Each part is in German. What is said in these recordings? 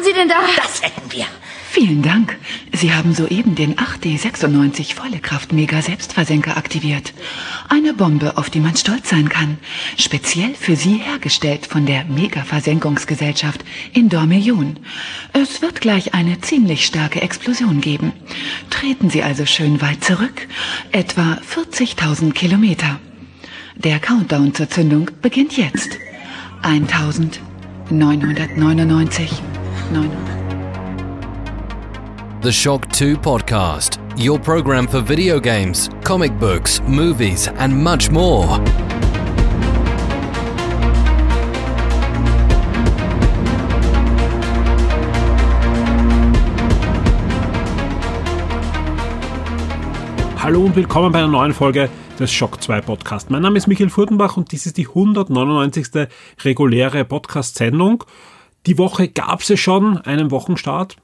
machen Sie denn da? Das hätten wir. Vielen Dank. Sie haben soeben den 8D96 volle Kraft Mega Selbstversenker aktiviert. Eine Bombe, auf die man stolz sein kann. Speziell für Sie hergestellt von der Mega Versenkungsgesellschaft in Dormillion. Es wird gleich eine ziemlich starke Explosion geben. Treten Sie also schön weit zurück. Etwa 40.000 Kilometer. Der Countdown zur Zündung beginnt jetzt. 1999. 900. The Shock 2 Podcast, your program for video games, comic books, movies, and much more. Hallo und willkommen bei einer neuen Folge des Shock 2 Podcast. Mein Name ist Michael Furtenbach und dies ist die 199. reguläre Podcast-Sendung. Die Woche gab es ja schon einen Wochenstart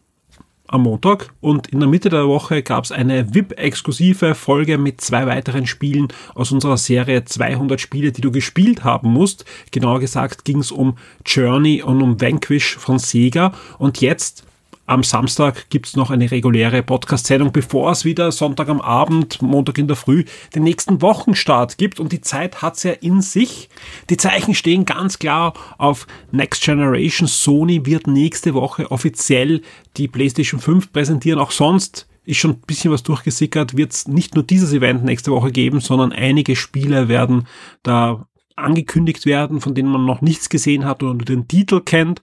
am Montag und in der Mitte der Woche gab es eine VIP-exklusive Folge mit zwei weiteren Spielen aus unserer Serie 200 Spiele, die du gespielt haben musst. Genauer gesagt ging es um Journey und um Vanquish von Sega und jetzt am Samstag gibt's noch eine reguläre Podcast-Sendung, bevor es wieder Sonntag am Abend, Montag in der Früh den nächsten Wochenstart gibt. Und die Zeit hat's ja in sich. Die Zeichen stehen ganz klar auf Next Generation. Sony wird nächste Woche offiziell die PlayStation 5 präsentieren. Auch sonst ist schon ein bisschen was durchgesickert, wird es nicht nur dieses Event nächste Woche geben, sondern einige Spiele werden da angekündigt werden, von denen man noch nichts gesehen hat oder nur den Titel kennt.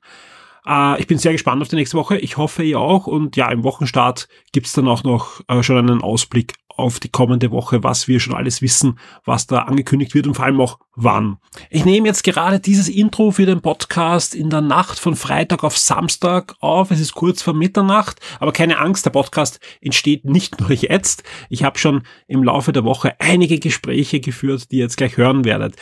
Äh, ich bin sehr gespannt auf die nächste Woche. Ich hoffe, ihr auch. Und ja, im Wochenstart gibt's dann auch noch äh, schon einen Ausblick auf die kommende Woche, was wir schon alles wissen, was da angekündigt wird und vor allem auch wann. Ich nehme jetzt gerade dieses Intro für den Podcast in der Nacht von Freitag auf Samstag auf. Es ist kurz vor Mitternacht, aber keine Angst, der Podcast entsteht nicht nur jetzt. Ich habe schon im Laufe der Woche einige Gespräche geführt, die ihr jetzt gleich hören werdet.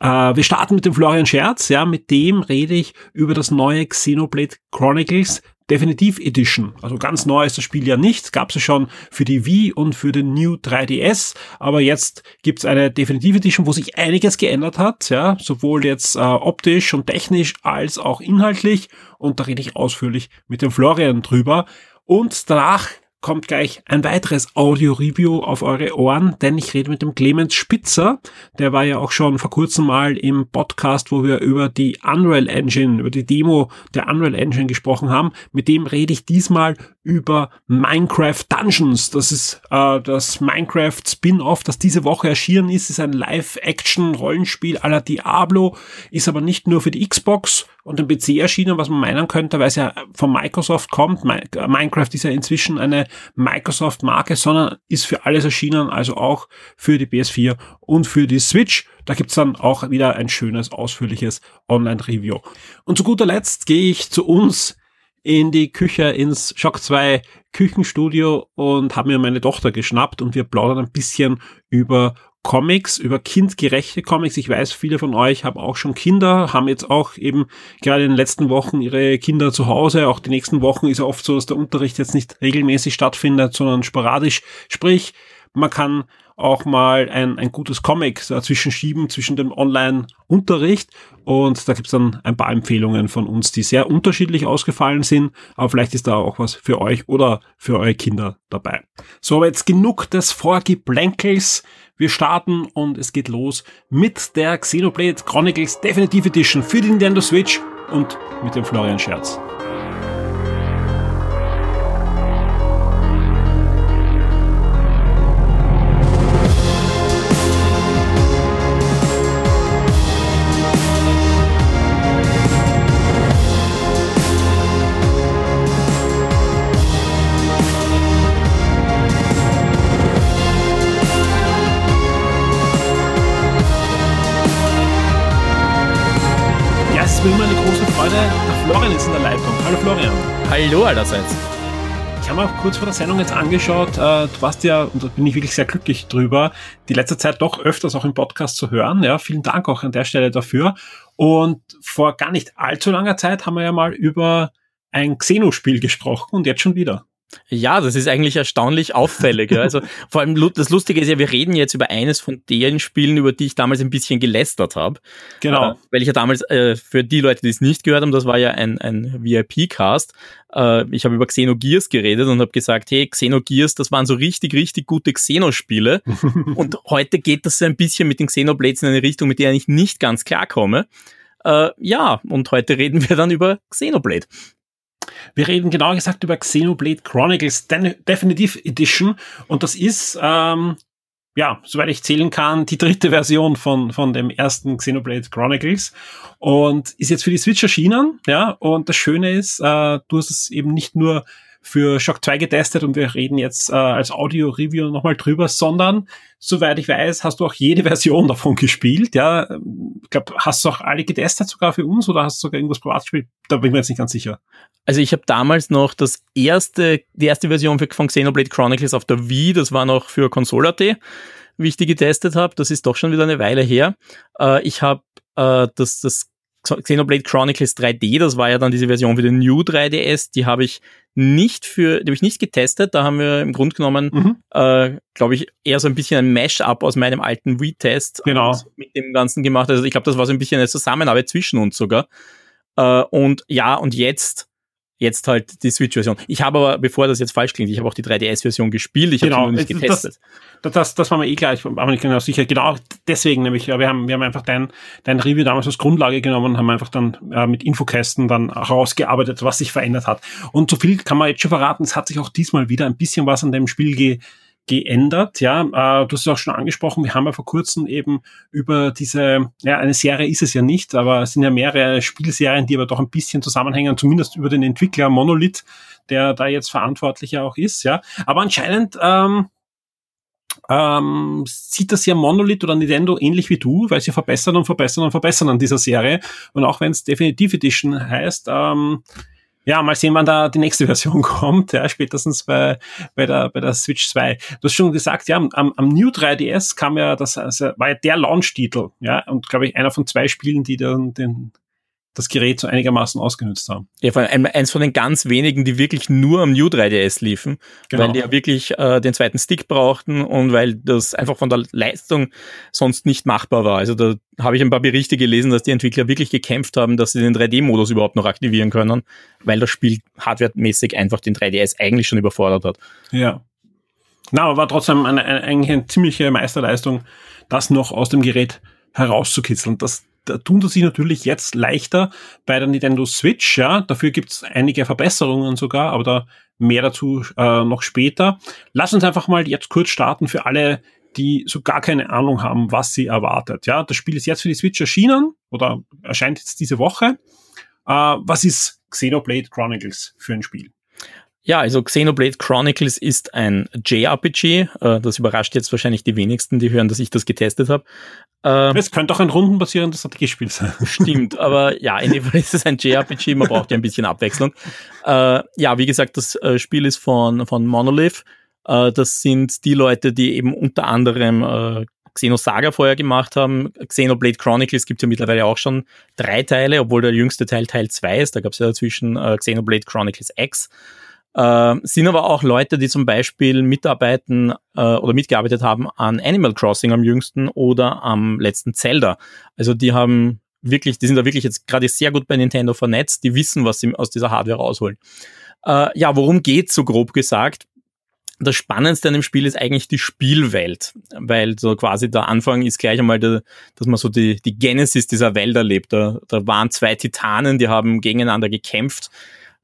Äh, wir starten mit dem Florian Scherz, ja, mit dem rede ich über das neue Xenoblade Chronicles Definitive Edition. Also ganz neu ist das Spiel ja nicht. Gab es ja schon für die Wii und für den New 3DS. Aber jetzt gibt's eine Definitive Edition, wo sich einiges geändert hat. Ja, sowohl jetzt äh, optisch und technisch als auch inhaltlich. Und da rede ich ausführlich mit dem Florian drüber. Und danach kommt gleich ein weiteres Audio-Review auf eure Ohren, denn ich rede mit dem Clemens Spitzer. Der war ja auch schon vor kurzem mal im Podcast, wo wir über die Unreal Engine, über die Demo der Unreal Engine gesprochen haben. Mit dem rede ich diesmal über Minecraft Dungeons. Das ist äh, das Minecraft Spin-off, das diese Woche erschienen ist. ist ein Live-Action-Rollenspiel à la Diablo, ist aber nicht nur für die Xbox und den PC erschienen, was man meinen könnte, weil es ja von Microsoft kommt. Minecraft ist ja inzwischen eine Microsoft-Marke, sondern ist für alles erschienen, also auch für die PS4 und für die Switch. Da gibt's dann auch wieder ein schönes, ausführliches Online-Review. Und zu guter Letzt gehe ich zu uns in die Küche ins Shock 2 Küchenstudio und habe mir meine Tochter geschnappt und wir plaudern ein bisschen über Comics, über kindgerechte Comics. Ich weiß, viele von euch haben auch schon Kinder, haben jetzt auch eben gerade in den letzten Wochen ihre Kinder zu Hause. Auch die nächsten Wochen ist ja oft so, dass der Unterricht jetzt nicht regelmäßig stattfindet, sondern sporadisch. Sprich, man kann auch mal ein, ein gutes Comic dazwischen schieben, zwischen dem Online-Unterricht. Und da gibt's dann ein paar Empfehlungen von uns, die sehr unterschiedlich ausgefallen sind. Aber vielleicht ist da auch was für euch oder für eure Kinder dabei. So, aber jetzt genug des Vorgeblänkels. Wir starten und es geht los mit der Xenoblade Chronicles Definitive Edition für die Nintendo Switch und mit dem Florian Scherz. Hallo allerseits. Ich habe mir auch kurz vor der Sendung jetzt angeschaut, äh, du warst ja, und da bin ich wirklich sehr glücklich drüber, die letzte Zeit doch öfters auch im Podcast zu hören. Ja, vielen Dank auch an der Stelle dafür. Und vor gar nicht allzu langer Zeit haben wir ja mal über ein Xeno-Spiel gesprochen und jetzt schon wieder. Ja, das ist eigentlich erstaunlich auffällig. Ja. Also vor allem das Lustige ist ja, wir reden jetzt über eines von den Spielen, über die ich damals ein bisschen gelästert habe. Genau. Äh, weil ich ja damals, äh, für die Leute, die es nicht gehört haben, das war ja ein, ein VIP-Cast. Äh, ich habe über Xenogears geredet und habe gesagt, hey, Xenogears, das waren so richtig, richtig gute Xenospiele. und heute geht das so ein bisschen mit den Xenoblades in eine Richtung, mit der ich nicht ganz klarkomme. Äh, ja, und heute reden wir dann über Xenoblade. Wir reden genauer gesagt über Xenoblade Chronicles Definitive Edition. Und das ist, ähm, ja, soweit ich zählen kann, die dritte Version von, von dem ersten Xenoblade Chronicles. Und ist jetzt für die Switch erschienen, ja, und das Schöne ist, äh, du hast es eben nicht nur für Shock 2 getestet und wir reden jetzt äh, als Audio-Review nochmal drüber, sondern soweit ich weiß, hast du auch jede Version davon gespielt. Ja, ich glaube, hast du auch alle getestet sogar für uns oder hast du sogar irgendwas privat gespielt? Da bin ich mir jetzt nicht ganz sicher. Also ich habe damals noch das erste, die erste Version von Xenoblade Chronicles auf der Wii, das war noch für Console.at, wie ich die getestet habe. Das ist doch schon wieder eine Weile her. Äh, ich habe äh, das, das Xenoblade Chronicles 3D, das war ja dann diese Version für den New 3DS, die habe ich nicht für, die habe ich nicht getestet. Da haben wir im Grunde genommen, mhm. äh, glaube ich, eher so ein bisschen ein Mash-up aus meinem alten Wii-Test genau. mit dem Ganzen gemacht. Also ich glaube, das war so ein bisschen eine Zusammenarbeit zwischen uns sogar. Äh, und ja, und jetzt jetzt halt die Switch-Version. Ich habe aber, bevor das jetzt falsch klingt, ich habe auch die 3DS-Version gespielt, ich genau, habe sie nur nicht getestet. Das, das, das war mir eh klar, ich war mir nicht genau sicher. Genau deswegen nämlich, wir haben, wir haben einfach dein, dein Review damals als Grundlage genommen und haben einfach dann äh, mit Infokästen dann herausgearbeitet, was sich verändert hat. Und so viel kann man jetzt schon verraten, es hat sich auch diesmal wieder ein bisschen was an dem Spiel ge geändert. Ja, äh, du hast es auch schon angesprochen. Wir haben ja vor kurzem eben über diese, ja, eine Serie ist es ja nicht, aber es sind ja mehrere Spielserien, die aber doch ein bisschen zusammenhängen, zumindest über den Entwickler Monolith, der da jetzt verantwortlicher auch ist. Ja, aber anscheinend ähm, ähm, sieht das ja Monolith oder Nintendo ähnlich wie du, weil sie verbessern und verbessern und verbessern an dieser Serie. Und auch wenn es Definitive Edition heißt, ähm, ja, mal sehen, wann da die nächste Version kommt, ja, spätestens bei, bei, der, bei der Switch 2. Du hast schon gesagt, ja, am, am New 3DS kam ja das, also war ja der Launch-Titel, ja, und glaube ich, einer von zwei Spielen, die dann den das Gerät so einigermaßen ausgenutzt haben. Ja, vor allem eins von den ganz wenigen, die wirklich nur am New 3DS liefen, genau. weil die ja wirklich äh, den zweiten Stick brauchten und weil das einfach von der Leistung sonst nicht machbar war. Also da habe ich ein paar Berichte gelesen, dass die Entwickler wirklich gekämpft haben, dass sie den 3D-Modus überhaupt noch aktivieren können, weil das Spiel hardwaremäßig einfach den 3DS eigentlich schon überfordert hat. Ja. Na, aber war trotzdem eine, eine, eigentlich eine ziemliche Meisterleistung, das noch aus dem Gerät herauszukitzeln. Das, da tun sie sich natürlich jetzt leichter bei der Nintendo Switch. Ja, dafür gibt's einige Verbesserungen sogar, aber da mehr dazu äh, noch später. Lass uns einfach mal jetzt kurz starten für alle, die so gar keine Ahnung haben, was sie erwartet. Ja, das Spiel ist jetzt für die Switch erschienen oder erscheint jetzt diese Woche. Äh, was ist Xenoblade Chronicles für ein Spiel? Ja, also Xenoblade Chronicles ist ein JRPG. Äh, das überrascht jetzt wahrscheinlich die wenigsten, die hören, dass ich das getestet habe. Ähm, es könnte auch ein rundenbasierendes Strategiespiel sein. Stimmt, aber ja, in dem Fall ist es ein JRPG, man braucht ja ein bisschen Abwechslung. Äh, ja, wie gesagt, das äh, Spiel ist von, von Monolith. Das sind die Leute, die eben unter anderem Xenosaga vorher gemacht haben. Xenoblade Chronicles gibt es ja mittlerweile auch schon drei Teile, obwohl der jüngste Teil Teil 2 ist. Da gab es ja dazwischen Xenoblade Chronicles X. Äh, sind aber auch Leute, die zum Beispiel mitarbeiten äh, oder mitgearbeitet haben an Animal Crossing am jüngsten oder am letzten Zelda. Also die haben wirklich, die sind da wirklich jetzt gerade sehr gut bei Nintendo vernetzt, die wissen, was sie aus dieser Hardware rausholen. Äh, ja, worum geht's so grob gesagt? Das Spannendste an dem Spiel ist eigentlich die Spielwelt, weil so quasi der Anfang ist gleich einmal, der, dass man so die, die Genesis dieser Welt erlebt. Da, da waren zwei Titanen, die haben gegeneinander gekämpft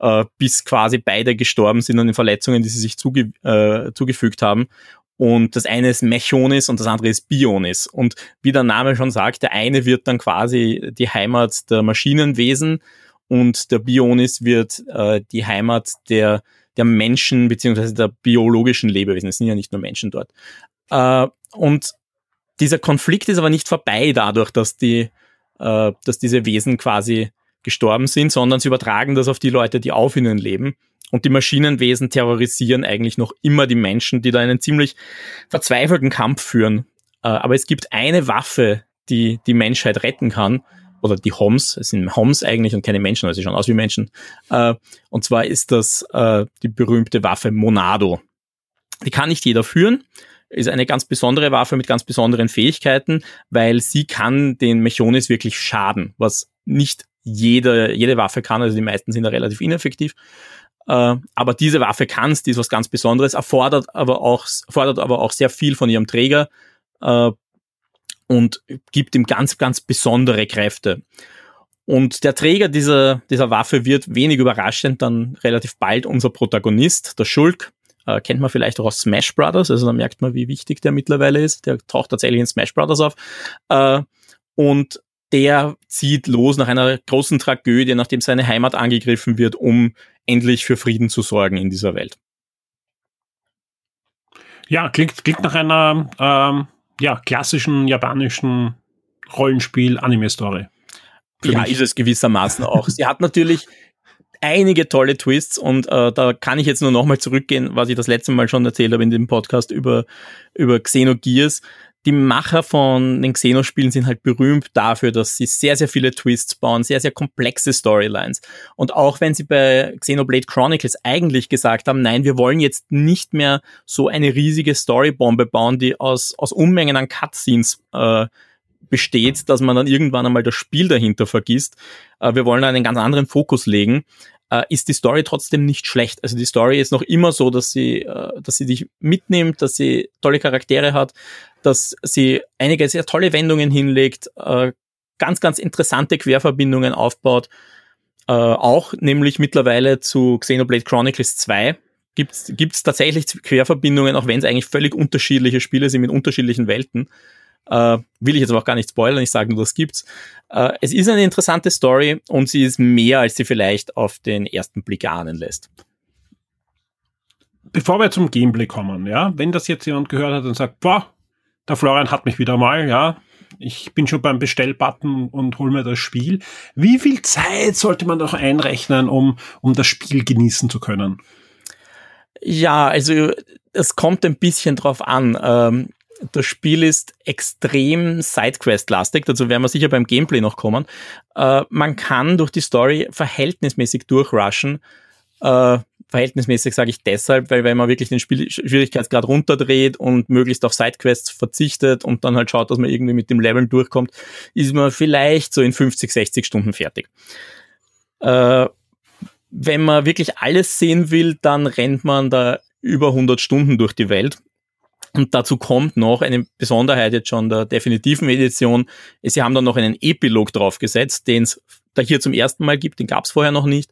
äh, bis quasi beide gestorben sind an den Verletzungen, die sie sich zuge äh, zugefügt haben. Und das eine ist Mechonis und das andere ist Bionis. Und wie der Name schon sagt, der eine wird dann quasi die Heimat der Maschinenwesen und der Bionis wird äh, die Heimat der, der Menschen beziehungsweise der biologischen Lebewesen. Es sind ja nicht nur Menschen dort. Äh, und dieser Konflikt ist aber nicht vorbei dadurch, dass die, äh, dass diese Wesen quasi gestorben sind, sondern sie übertragen das auf die Leute, die auf ihnen leben. Und die Maschinenwesen terrorisieren eigentlich noch immer die Menschen, die da einen ziemlich verzweifelten Kampf führen. Äh, aber es gibt eine Waffe, die die Menschheit retten kann. oder die Homs, es sind Homs eigentlich und keine Menschen, also sie schauen aus wie Menschen. Äh, und zwar ist das äh, die berühmte Waffe Monado. Die kann nicht jeder führen, ist eine ganz besondere Waffe mit ganz besonderen Fähigkeiten, weil sie kann den Mechonis wirklich schaden, was nicht jede, jede Waffe kann, also die meisten sind da relativ ineffektiv. Äh, aber diese Waffe kann es, die ist was ganz Besonderes, erfordert aber auch, fordert aber auch sehr viel von ihrem Träger äh, und gibt ihm ganz, ganz besondere Kräfte. Und der Träger dieser, dieser Waffe wird wenig überraschend dann relativ bald unser Protagonist, der Schulk. Äh, kennt man vielleicht auch aus Smash Brothers, also da merkt man, wie wichtig der mittlerweile ist. Der taucht tatsächlich in Smash Brothers auf. Äh, und der zieht los nach einer großen Tragödie, nachdem seine Heimat angegriffen wird, um endlich für Frieden zu sorgen in dieser Welt. Ja, klingt, klingt nach einer ähm, ja, klassischen japanischen Rollenspiel-Anime-Story. Ja, mich. ist es gewissermaßen auch. Sie hat natürlich einige tolle Twists und äh, da kann ich jetzt nur nochmal zurückgehen, was ich das letzte Mal schon erzählt habe in dem Podcast über, über Xenogears die Macher von den Xeno-Spielen sind halt berühmt dafür, dass sie sehr, sehr viele Twists bauen, sehr, sehr komplexe Storylines. Und auch wenn sie bei Xenoblade Chronicles eigentlich gesagt haben, nein, wir wollen jetzt nicht mehr so eine riesige Storybombe bauen, die aus, aus Unmengen an Cutscenes äh, besteht, dass man dann irgendwann einmal das Spiel dahinter vergisst. Äh, wir wollen einen ganz anderen Fokus legen äh, ist die Story trotzdem nicht schlecht. Also die Story ist noch immer so, dass sie, äh, dass sie dich mitnimmt, dass sie tolle Charaktere hat, dass sie einige sehr tolle Wendungen hinlegt, äh, ganz, ganz interessante Querverbindungen aufbaut. Äh, auch nämlich mittlerweile zu Xenoblade Chronicles 2 gibt es tatsächlich Querverbindungen, auch wenn es eigentlich völlig unterschiedliche Spiele sind mit unterschiedlichen Welten. Äh, will ich jetzt aber auch gar nicht spoilern, ich sage nur, das gibt's. Äh, es ist eine interessante Story und sie ist mehr, als sie vielleicht auf den ersten Blick ahnen lässt. Bevor wir zum Gameplay kommen, ja, wenn das jetzt jemand gehört hat und sagt, boah, der Florian hat mich wieder mal, ja, ich bin schon beim Bestellbutton und hol mir das Spiel. Wie viel Zeit sollte man doch einrechnen, um, um das Spiel genießen zu können? Ja, also es kommt ein bisschen drauf an. Ähm, das Spiel ist extrem Sidequest-lastig, dazu werden wir sicher beim Gameplay noch kommen. Äh, man kann durch die Story verhältnismäßig durchrushen. Äh, verhältnismäßig sage ich deshalb, weil wenn man wirklich den Spiel Schwierigkeitsgrad runterdreht und möglichst auf Sidequests verzichtet und dann halt schaut, dass man irgendwie mit dem Leveln durchkommt, ist man vielleicht so in 50, 60 Stunden fertig. Äh, wenn man wirklich alles sehen will, dann rennt man da über 100 Stunden durch die Welt und dazu kommt noch eine Besonderheit jetzt schon der definitiven Edition. Sie haben dann noch einen Epilog draufgesetzt, den es da hier zum ersten Mal gibt, den gab es vorher noch nicht.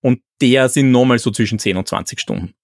Und der sind nochmal so zwischen 10 und 20 Stunden.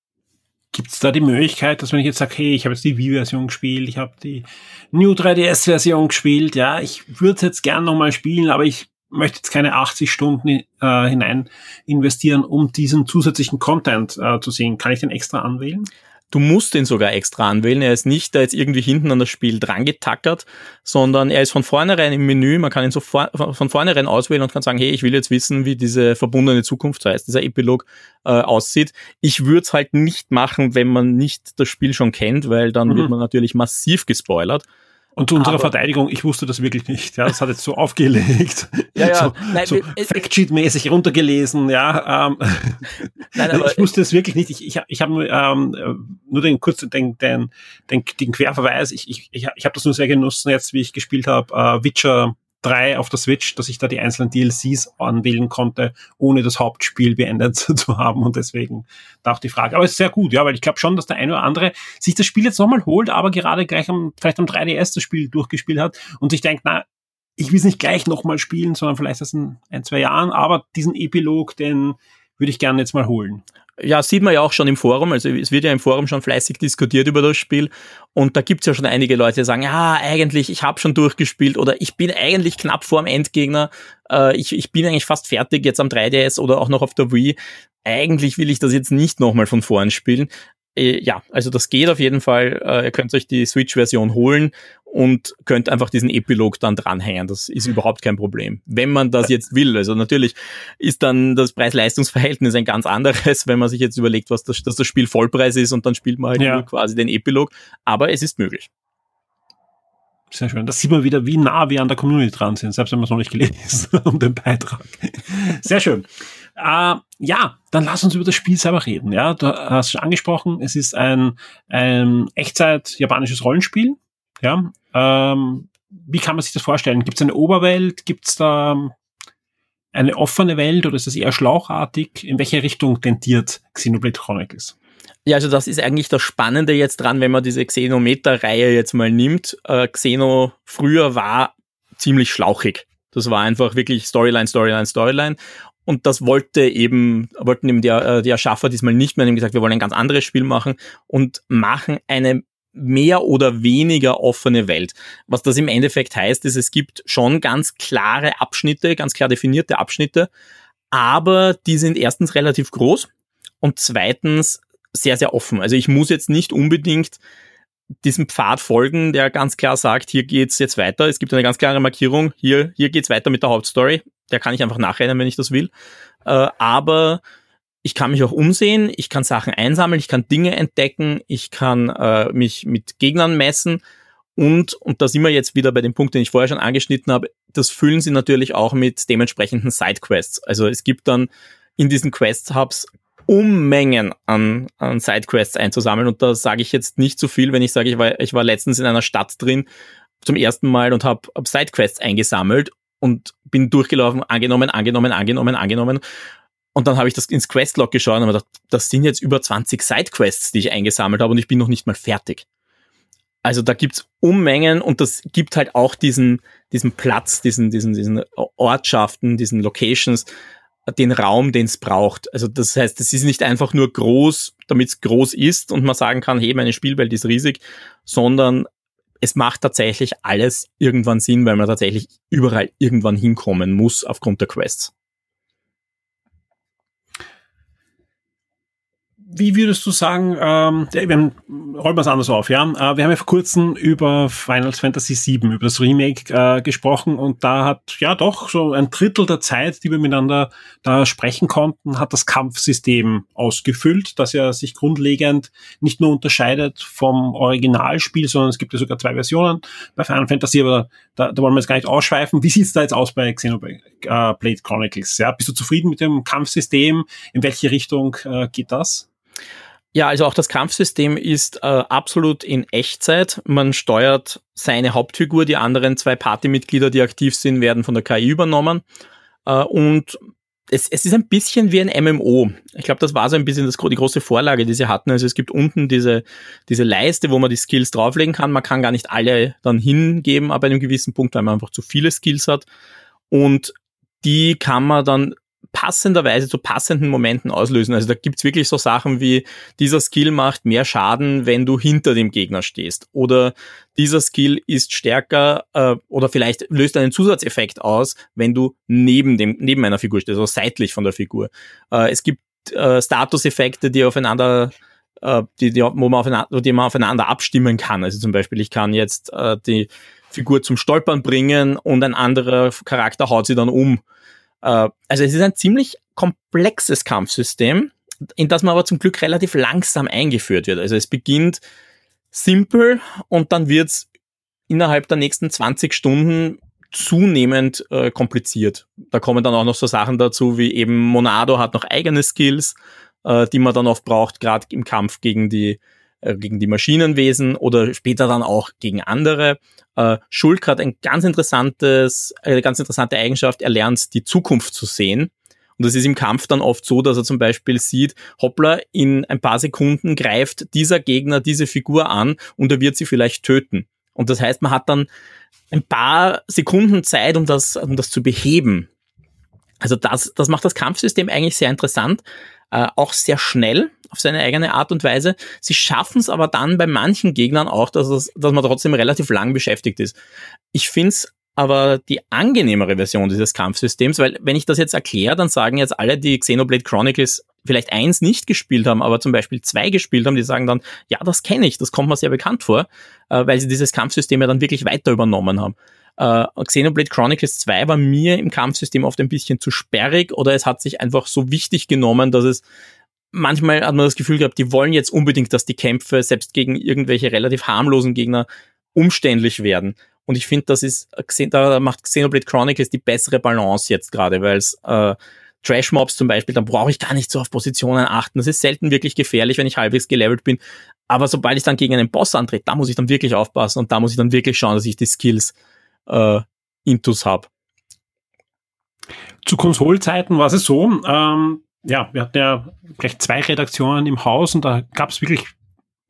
Gibt es da die Möglichkeit, dass wenn ich jetzt sage, hey, ich habe jetzt die Wii-Version gespielt, ich habe die New 3DS-Version gespielt, ja, ich würde jetzt gern nochmal spielen, aber ich möchte jetzt keine 80 Stunden äh, hinein investieren, um diesen zusätzlichen Content äh, zu sehen. Kann ich den extra anwählen? Du musst ihn sogar extra anwählen. Er ist nicht da jetzt irgendwie hinten an das Spiel dran getackert, sondern er ist von vornherein im Menü. Man kann ihn so vor, von vornherein auswählen und kann sagen, hey, ich will jetzt wissen, wie diese verbundene Zukunft, heißt dieser Epilog, äh, aussieht. Ich würde es halt nicht machen, wenn man nicht das Spiel schon kennt, weil dann mhm. wird man natürlich massiv gespoilert. Und zu unserer aber, Verteidigung, ich wusste das wirklich nicht. Ja, das hat jetzt so aufgelegt, ja, ja. so, Nein, so Factsheet-mäßig runtergelesen. Ja, ähm. Nein, aber, ich wusste es wirklich nicht. Ich, ich, ich habe ähm, nur den kurzen den, den, den, den Querverweis. Ich, ich, ich, ich habe das nur sehr genossen jetzt, wie ich gespielt habe. Äh, Witcher 3 auf der Switch, dass ich da die einzelnen DLCs anwählen konnte, ohne das Hauptspiel beendet zu haben. Und deswegen da auch die Frage. Aber es ist sehr gut, ja, weil ich glaube schon, dass der eine oder andere sich das Spiel jetzt nochmal holt, aber gerade gleich am, vielleicht am 3DS das Spiel durchgespielt hat und sich denkt, na, ich will es nicht gleich nochmal spielen, sondern vielleicht erst in ein, zwei Jahren, aber diesen Epilog, den würde ich gerne jetzt mal holen. Ja, sieht man ja auch schon im Forum. Also es wird ja im Forum schon fleißig diskutiert über das Spiel. Und da gibt's ja schon einige Leute, die sagen, ja, eigentlich, ich habe schon durchgespielt oder ich bin eigentlich knapp vor dem Endgegner. Äh, ich, ich bin eigentlich fast fertig jetzt am 3DS oder auch noch auf der Wii. Eigentlich will ich das jetzt nicht nochmal von vorn spielen. Äh, ja, also das geht auf jeden Fall. Äh, ihr könnt euch die Switch-Version holen und könnt einfach diesen Epilog dann dranhängen. Das ist überhaupt kein Problem, wenn man das jetzt will. Also natürlich ist dann das Preis-Leistungs-Verhältnis ein ganz anderes, wenn man sich jetzt überlegt, was das, dass das Spiel Vollpreis ist und dann spielt man halt ja. nur quasi den Epilog. Aber es ist möglich. Sehr schön. Das sieht man wieder, wie nah wir an der Community dran sind, selbst wenn wir es noch nicht gelesen haben, den Beitrag. Sehr schön. Äh, ja, dann lass uns über das Spiel selber reden. Ja, du hast schon angesprochen, es ist ein, ein Echtzeit-japanisches Rollenspiel. Ja, ähm, wie kann man sich das vorstellen? Gibt es eine Oberwelt? Gibt es da eine offene Welt oder ist das eher schlauchartig? In welche Richtung tendiert Xenoblade Chronicles? Ja, also das ist eigentlich das Spannende jetzt dran, wenn man diese Xenometer-Reihe jetzt mal nimmt. Äh, Xeno früher war ziemlich schlauchig. Das war einfach wirklich Storyline, Storyline, Storyline. Und das wollte eben, wollten eben die, äh, die Erschaffer diesmal nicht mehr, haben gesagt, wir wollen ein ganz anderes Spiel machen und machen eine mehr oder weniger offene Welt. Was das im Endeffekt heißt, ist, es gibt schon ganz klare Abschnitte, ganz klar definierte Abschnitte, aber die sind erstens relativ groß und zweitens sehr, sehr offen. Also ich muss jetzt nicht unbedingt diesem Pfad folgen, der ganz klar sagt, hier geht's jetzt weiter. Es gibt eine ganz klare Markierung, hier, hier geht's weiter mit der Hauptstory. Der kann ich einfach nachrennen, wenn ich das will. Äh, aber ich kann mich auch umsehen, ich kann Sachen einsammeln, ich kann Dinge entdecken, ich kann äh, mich mit Gegnern messen. Und, und da sind wir jetzt wieder bei dem Punkt, den ich vorher schon angeschnitten habe, das füllen sie natürlich auch mit dementsprechenden Sidequests. Also es gibt dann in diesen Quest-Hubs Unmengen an, an Sidequests einzusammeln. Und da sage ich jetzt nicht zu viel, wenn ich sage, ich war, ich war letztens in einer Stadt drin zum ersten Mal und habe hab Sidequests eingesammelt und bin durchgelaufen, angenommen, angenommen, angenommen, angenommen und dann habe ich das ins Questlog geschaut und habe gedacht, das sind jetzt über 20 Sidequests, die ich eingesammelt habe und ich bin noch nicht mal fertig. Also da gibt's Unmengen und das gibt halt auch diesen, diesen Platz, diesen, diesen, diesen Ortschaften, diesen Locations, den Raum, den es braucht. Also das heißt, es ist nicht einfach nur groß, damit es groß ist und man sagen kann, hey, meine Spielwelt ist riesig, sondern es macht tatsächlich alles irgendwann Sinn, weil man tatsächlich überall irgendwann hinkommen muss aufgrund der Quests. Wie würdest du sagen, ähm, wir haben, rollen wir es anders auf, ja? Äh, wir haben ja vor kurzem über Final Fantasy VII, über das Remake äh, gesprochen und da hat ja doch so ein Drittel der Zeit, die wir miteinander da sprechen konnten, hat das Kampfsystem ausgefüllt, das ja sich grundlegend nicht nur unterscheidet vom Originalspiel, sondern es gibt ja sogar zwei Versionen bei Final Fantasy, aber da, da wollen wir jetzt gar nicht ausschweifen. Wie sieht's da jetzt aus bei Xenoblade äh, Chronicles? Ja? Bist du zufrieden mit dem Kampfsystem? In welche Richtung äh, geht das? Ja, also auch das Kampfsystem ist äh, absolut in Echtzeit. Man steuert seine Hauptfigur, die anderen zwei Partymitglieder, die aktiv sind, werden von der KI übernommen. Äh, und es, es ist ein bisschen wie ein MMO. Ich glaube, das war so ein bisschen das, die große Vorlage, die sie hatten. Also es gibt unten diese, diese Leiste, wo man die Skills drauflegen kann. Man kann gar nicht alle dann hingeben, aber einem gewissen Punkt, weil man einfach zu viele Skills hat. Und die kann man dann passenderweise zu passenden Momenten auslösen. Also da gibt's wirklich so Sachen wie, dieser Skill macht mehr Schaden, wenn du hinter dem Gegner stehst. Oder dieser Skill ist stärker äh, oder vielleicht löst einen Zusatzeffekt aus, wenn du neben dem neben einer Figur stehst, also seitlich von der Figur. Äh, es gibt äh, Statuseffekte, die aufeinander äh, die, die, wo man aufeinander, die man aufeinander abstimmen kann. Also zum Beispiel, ich kann jetzt äh, die Figur zum Stolpern bringen und ein anderer Charakter haut sie dann um. Äh, also es ist ein ziemlich komplexes Kampfsystem, in das man aber zum Glück relativ langsam eingeführt wird. Also es beginnt simpel und dann wird es innerhalb der nächsten 20 Stunden zunehmend äh, kompliziert. Da kommen dann auch noch so Sachen dazu, wie eben Monado hat noch eigene Skills, äh, die man dann oft braucht, gerade im Kampf gegen die äh, gegen die Maschinenwesen oder später dann auch gegen andere. Äh, Schulk hat ein ganz interessantes, eine ganz interessante Eigenschaft, er lernt die Zukunft zu sehen. Und das ist im Kampf dann oft so, dass er zum Beispiel sieht, hoppla, in ein paar Sekunden greift dieser Gegner diese Figur an und er wird sie vielleicht töten. Und das heißt, man hat dann ein paar Sekunden Zeit, um das, um das zu beheben. Also das, das macht das Kampfsystem eigentlich sehr interessant, äh, auch sehr schnell auf seine eigene Art und Weise. Sie schaffen es aber dann bei manchen Gegnern auch, dass, es, dass man trotzdem relativ lang beschäftigt ist. Ich finde es aber die angenehmere Version dieses Kampfsystems, weil wenn ich das jetzt erkläre, dann sagen jetzt alle, die Xenoblade Chronicles vielleicht eins nicht gespielt haben, aber zum Beispiel zwei gespielt haben, die sagen dann, ja, das kenne ich, das kommt mir sehr bekannt vor, äh, weil sie dieses Kampfsystem ja dann wirklich weiter übernommen haben. Äh, Xenoblade Chronicles 2 war mir im Kampfsystem oft ein bisschen zu sperrig oder es hat sich einfach so wichtig genommen, dass es manchmal hat man das Gefühl gehabt, die wollen jetzt unbedingt, dass die Kämpfe selbst gegen irgendwelche relativ harmlosen Gegner umständlich werden. Und ich finde, das ist, da macht Xenoblade Chronicles die bessere Balance jetzt gerade, weil es äh, Trash-Mobs zum Beispiel, dann brauche ich gar nicht so auf Positionen achten. Das ist selten wirklich gefährlich, wenn ich halbwegs gelevelt bin. Aber sobald ich dann gegen einen Boss antrete, da muss ich dann wirklich aufpassen und da muss ich dann wirklich schauen, dass ich die Skills äh, intus habe. Zu Konsolzeiten war es so, ähm, ja, wir hatten ja gleich zwei Redaktionen im Haus und da gab es wirklich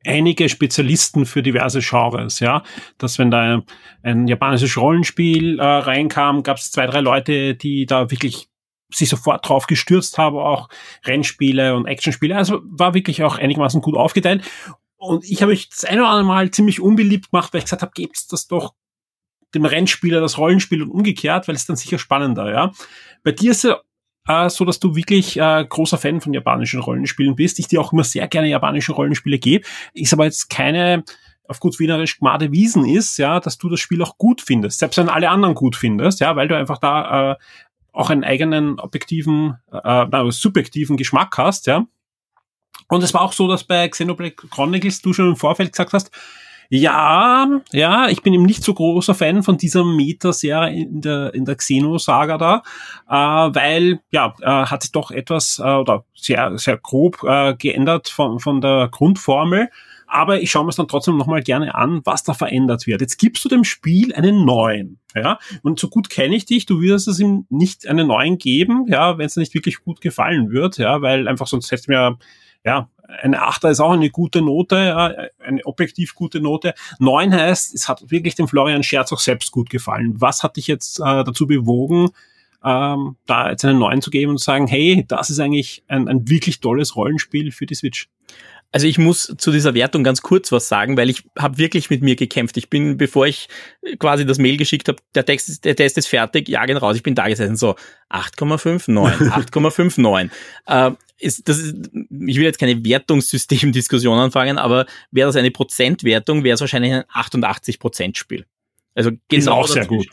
einige Spezialisten für diverse Genres, ja. Dass wenn da ein, ein japanisches Rollenspiel äh, reinkam, gab es zwei, drei Leute, die da wirklich sich sofort drauf gestürzt haben, auch Rennspiele und Actionspiele. Also war wirklich auch einigermaßen gut aufgeteilt. Und ich habe mich das eine oder andere Mal ziemlich unbeliebt gemacht, weil ich gesagt habe, gebt's das doch dem Rennspieler das Rollenspiel und umgekehrt, weil es dann sicher spannender, ja. Bei dir ist es äh, so, dass du wirklich äh, großer Fan von japanischen Rollenspielen bist. Ich dir auch immer sehr gerne japanische Rollenspiele gebe. Ist aber jetzt keine auf gut Wienerisch Gmade Wiesen ist, ja, dass du das Spiel auch gut findest, selbst wenn alle anderen gut findest, ja, weil du einfach da äh, auch einen eigenen objektiven, äh, äh, subjektiven Geschmack hast, ja. Und es war auch so, dass bei Xenoblade Chronicles du schon im Vorfeld gesagt hast, ja, ja, ich bin eben nicht so großer Fan von dieser Meta-Serie in der, in der Xeno-Saga da, äh, weil, ja, äh, hat sich doch etwas, äh, oder sehr, sehr grob äh, geändert von, von der Grundformel. Aber ich schaue mir es dann trotzdem nochmal gerne an, was da verändert wird. Jetzt gibst du dem Spiel einen neuen, ja, und so gut kenne ich dich, du wirst es ihm nicht einen neuen geben, ja, wenn es nicht wirklich gut gefallen wird, ja, weil einfach sonst hätte mir ja, eine Achter ist auch eine gute Note, eine objektiv gute Note. Neun heißt, es hat wirklich dem Florian Scherz auch selbst gut gefallen. Was hat dich jetzt äh, dazu bewogen, ähm, da jetzt einen neuen zu geben und zu sagen, hey, das ist eigentlich ein, ein wirklich tolles Rollenspiel für die Switch? Also ich muss zu dieser Wertung ganz kurz was sagen, weil ich habe wirklich mit mir gekämpft. Ich bin, bevor ich quasi das Mail geschickt habe, der Text ist, der Test ist fertig, jagen raus. Ich bin da gesessen so 8,59, 8,59. äh, ist, das ist, ich will jetzt keine Wertungssystemdiskussion anfangen, aber wäre das eine Prozentwertung, wäre es wahrscheinlich ein 88 Prozent Spiel. Also genau ist auch sehr gut.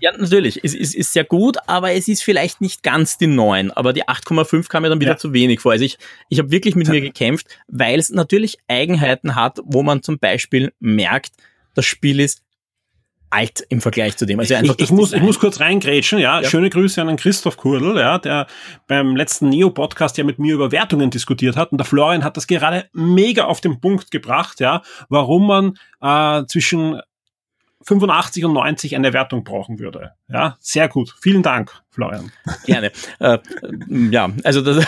ja, natürlich. Es ist, ist sehr gut, aber es ist vielleicht nicht ganz die 9. Aber die 8,5 kam mir dann wieder ja. zu wenig vor. Also ich, ich habe wirklich mit mir gekämpft, weil es natürlich Eigenheiten hat, wo man zum Beispiel merkt, das Spiel ist alt im Vergleich zu dem. Also einfach ich, ich muss, ich muss kurz reingrätschen, ja. ja. Schöne Grüße an den Christoph Kurdel, ja, der beim letzten Neo-Podcast ja mit mir über Wertungen diskutiert hat. Und der Florian hat das gerade mega auf den Punkt gebracht, ja, warum man äh, zwischen 85 und 90 eine Wertung brauchen würde. Ja, sehr gut. Vielen Dank, Florian. Gerne. Äh, ja, also das,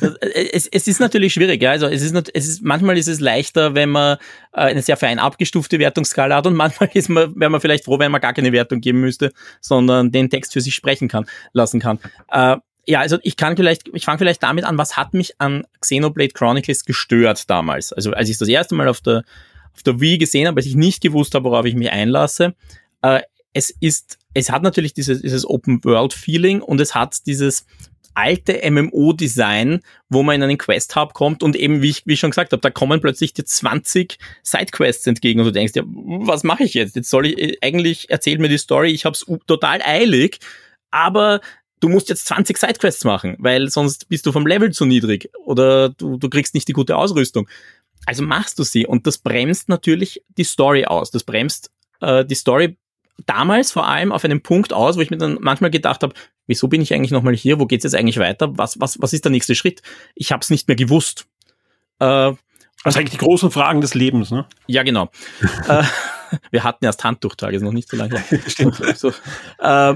das, es, es ist natürlich schwierig. Ja? Also es ist, es ist manchmal ist es leichter, wenn man äh, eine sehr fein abgestufte Wertungsskala hat und manchmal ist man, wäre man vielleicht froh, wenn man gar keine Wertung geben müsste, sondern den Text für sich sprechen kann, lassen kann. Äh, ja, also ich kann vielleicht, ich fange vielleicht damit an, was hat mich an Xenoblade Chronicles gestört damals? Also als ich das erste Mal auf der auf der Wii gesehen habe, als ich nicht gewusst habe, worauf ich mich einlasse. Äh, es ist, es hat natürlich dieses, dieses Open-World-Feeling und es hat dieses alte MMO-Design, wo man in einen Quest-Hub kommt und eben, wie ich, wie ich schon gesagt habe, da kommen plötzlich dir 20 Sidequests entgegen und du denkst, ja, was mache ich jetzt? Jetzt soll ich, äh, eigentlich erzählt mir die Story, ich habe es total eilig, aber du musst jetzt 20 Sidequests machen, weil sonst bist du vom Level zu niedrig oder du, du kriegst nicht die gute Ausrüstung. Also machst du sie und das bremst natürlich die Story aus. Das bremst äh, die Story damals vor allem auf einem Punkt aus, wo ich mir dann manchmal gedacht habe, wieso bin ich eigentlich nochmal hier? Wo geht's jetzt eigentlich weiter? Was, was, was ist der nächste Schritt? Ich habe es nicht mehr gewusst. Äh, also eigentlich die großen Fragen des Lebens, ne? Ja, genau. äh, wir hatten erst Handtuchtage, ist noch nicht so lange her. Stimmt. So, äh,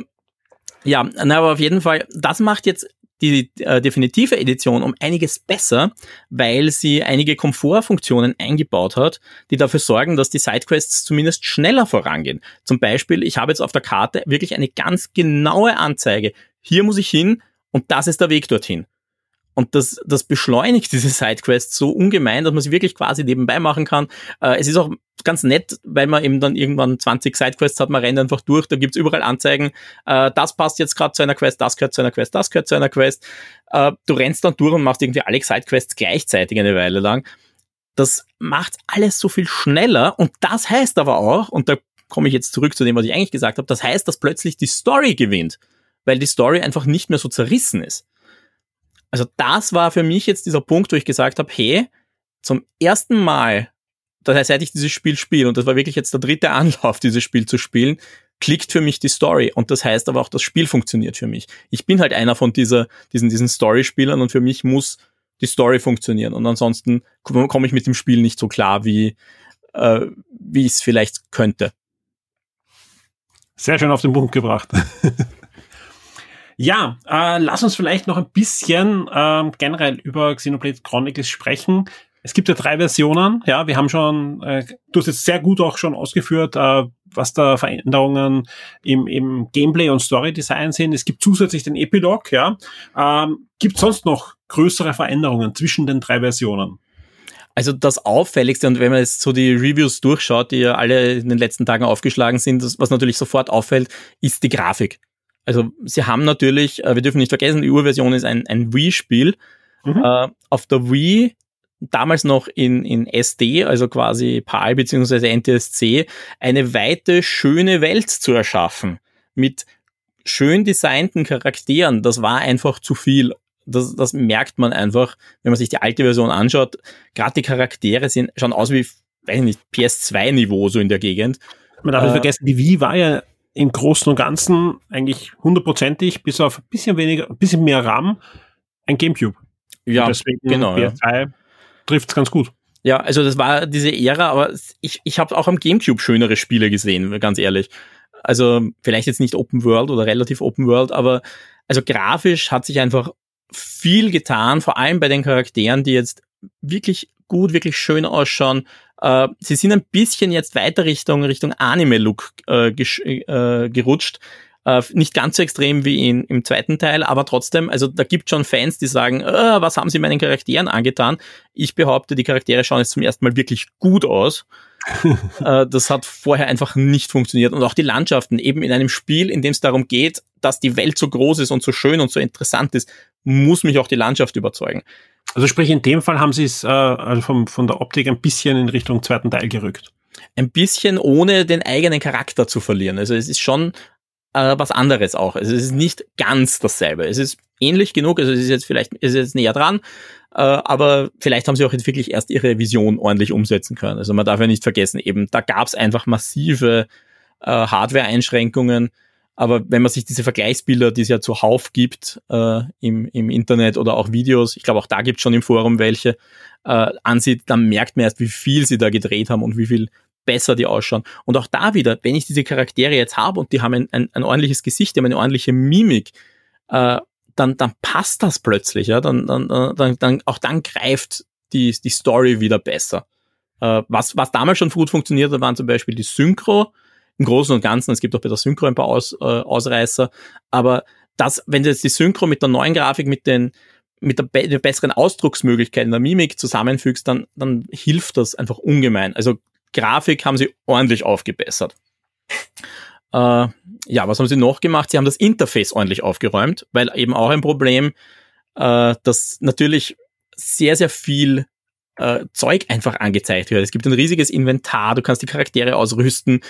ja, na, aber auf jeden Fall, das macht jetzt die äh, definitive Edition um einiges besser, weil sie einige Komfortfunktionen eingebaut hat, die dafür sorgen, dass die Sidequests zumindest schneller vorangehen. Zum Beispiel, ich habe jetzt auf der Karte wirklich eine ganz genaue Anzeige. Hier muss ich hin und das ist der Weg dorthin. Und das, das beschleunigt diese Sidequests so ungemein, dass man sie wirklich quasi nebenbei machen kann. Äh, es ist auch ganz nett, weil man eben dann irgendwann 20 Sidequests hat, man rennt einfach durch, da gibt's überall Anzeigen, äh, das passt jetzt gerade zu einer Quest, das gehört zu einer Quest, das gehört zu einer Quest. Äh, du rennst dann durch und machst irgendwie alle Sidequests gleichzeitig eine Weile lang. Das macht alles so viel schneller und das heißt aber auch, und da komme ich jetzt zurück zu dem, was ich eigentlich gesagt habe, das heißt, dass plötzlich die Story gewinnt, weil die Story einfach nicht mehr so zerrissen ist. Also das war für mich jetzt dieser Punkt, wo ich gesagt habe, hey, zum ersten Mal seit ich dieses Spiel spiele, und das war wirklich jetzt der dritte Anlauf, dieses Spiel zu spielen, klickt für mich die Story. Und das heißt aber auch, das Spiel funktioniert für mich. Ich bin halt einer von dieser, diesen, diesen Story-Spielern und für mich muss die Story funktionieren. Und ansonsten komme ich mit dem Spiel nicht so klar, wie, äh, wie es vielleicht könnte. Sehr schön auf den Punkt gebracht. ja, äh, lass uns vielleicht noch ein bisschen äh, generell über Xenoblade Chronicles sprechen. Es gibt ja drei Versionen. Ja, wir haben schon, äh, du hast jetzt sehr gut auch schon ausgeführt, äh, was da Veränderungen im, im Gameplay und Story-Design sind. Es gibt zusätzlich den Epilog. Ja, ähm, gibt sonst noch größere Veränderungen zwischen den drei Versionen? Also das Auffälligste, und wenn man jetzt so die Reviews durchschaut, die ja alle in den letzten Tagen aufgeschlagen sind, das, was natürlich sofort auffällt, ist die Grafik. Also sie haben natürlich, äh, wir dürfen nicht vergessen, die Urversion ist ein, ein Wii-Spiel. Mhm. Äh, auf der Wii damals noch in, in SD, also quasi PAL bzw. NTSC, eine weite, schöne Welt zu erschaffen. Mit schön designten Charakteren. Das war einfach zu viel. Das, das merkt man einfach, wenn man sich die alte Version anschaut. Gerade die Charaktere sehen schon aus wie, weiß ich nicht, PS2-Niveau so in der Gegend. Man darf nicht äh, vergessen, die Wii war ja im Großen und Ganzen eigentlich hundertprozentig, bis auf ein bisschen weniger, ein bisschen mehr RAM, ein Gamecube. Ja, deswegen genau. PS2 ja trifft es ganz gut. Ja, also das war diese Ära, aber ich, ich habe auch am Gamecube schönere Spiele gesehen, ganz ehrlich. Also vielleicht jetzt nicht Open World oder relativ Open World, aber also grafisch hat sich einfach viel getan, vor allem bei den Charakteren, die jetzt wirklich gut, wirklich schön ausschauen. Äh, sie sind ein bisschen jetzt weiter Richtung Richtung Anime-Look äh, äh, gerutscht. Äh, nicht ganz so extrem wie in, im zweiten Teil, aber trotzdem, also da gibt schon Fans, die sagen, äh, was haben sie meinen Charakteren angetan? Ich behaupte, die Charaktere schauen jetzt zum ersten Mal wirklich gut aus. äh, das hat vorher einfach nicht funktioniert. Und auch die Landschaften, eben in einem Spiel, in dem es darum geht, dass die Welt so groß ist und so schön und so interessant ist, muss mich auch die Landschaft überzeugen. Also sprich, in dem Fall haben sie es äh, also vom, von der Optik ein bisschen in Richtung zweiten Teil gerückt. Ein bisschen ohne den eigenen Charakter zu verlieren. Also es ist schon äh, was anderes auch. Also es ist nicht ganz dasselbe. Es ist ähnlich genug, also es ist jetzt vielleicht ist jetzt näher dran, äh, aber vielleicht haben sie auch jetzt wirklich erst ihre Vision ordentlich umsetzen können. Also man darf ja nicht vergessen, eben da gab es einfach massive äh, Hardware-Einschränkungen. Aber wenn man sich diese Vergleichsbilder, die es ja zuhauf gibt äh, im, im Internet oder auch Videos, ich glaube auch da gibt es schon im Forum welche, äh, ansieht, dann merkt man erst, wie viel sie da gedreht haben und wie viel besser die ausschauen. Und auch da wieder, wenn ich diese Charaktere jetzt habe und die haben ein, ein, ein ordentliches Gesicht, die haben eine ordentliche Mimik, äh, dann, dann passt das plötzlich, ja, dann, dann, dann, dann auch dann greift die, die Story wieder besser. Äh, was, was damals schon gut funktioniert hat, waren zum Beispiel die Synchro, im Großen und Ganzen, es gibt auch bei der Synchro ein paar Aus, äh, Ausreißer, aber das, wenn du jetzt die Synchro mit der neuen Grafik, mit den, mit der, be besseren Ausdrucksmöglichkeit in der Mimik zusammenfügst, dann, dann hilft das einfach ungemein. Also Grafik haben sie ordentlich aufgebessert. Äh, ja, was haben sie noch gemacht? Sie haben das Interface ordentlich aufgeräumt, weil eben auch ein Problem, äh, dass natürlich sehr, sehr viel äh, Zeug einfach angezeigt wird. Es gibt ein riesiges Inventar, du kannst die Charaktere ausrüsten.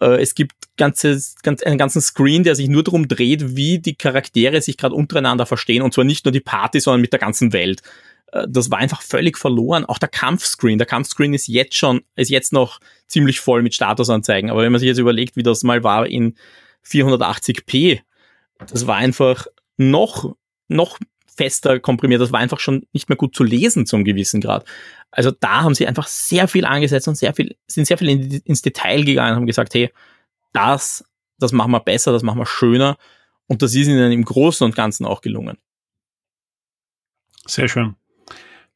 Äh, es gibt ganzes, ganz, einen ganzen Screen, der sich nur darum dreht, wie die Charaktere sich gerade untereinander verstehen. Und zwar nicht nur die Party, sondern mit der ganzen Welt. Äh, das war einfach völlig verloren. Auch der Kampfscreen. Der Kampfscreen ist jetzt schon, ist jetzt noch ziemlich voll mit Statusanzeigen. Aber wenn man sich jetzt überlegt, wie das mal war in 480p, das war einfach noch, noch fester komprimiert. Das war einfach schon nicht mehr gut zu lesen zum gewissen Grad. Also da haben sie einfach sehr viel angesetzt und sehr viel, sind sehr viel in, ins Detail gegangen und haben gesagt, hey, das, das machen wir besser, das machen wir schöner. Und das ist ihnen im Großen und Ganzen auch gelungen. Sehr schön.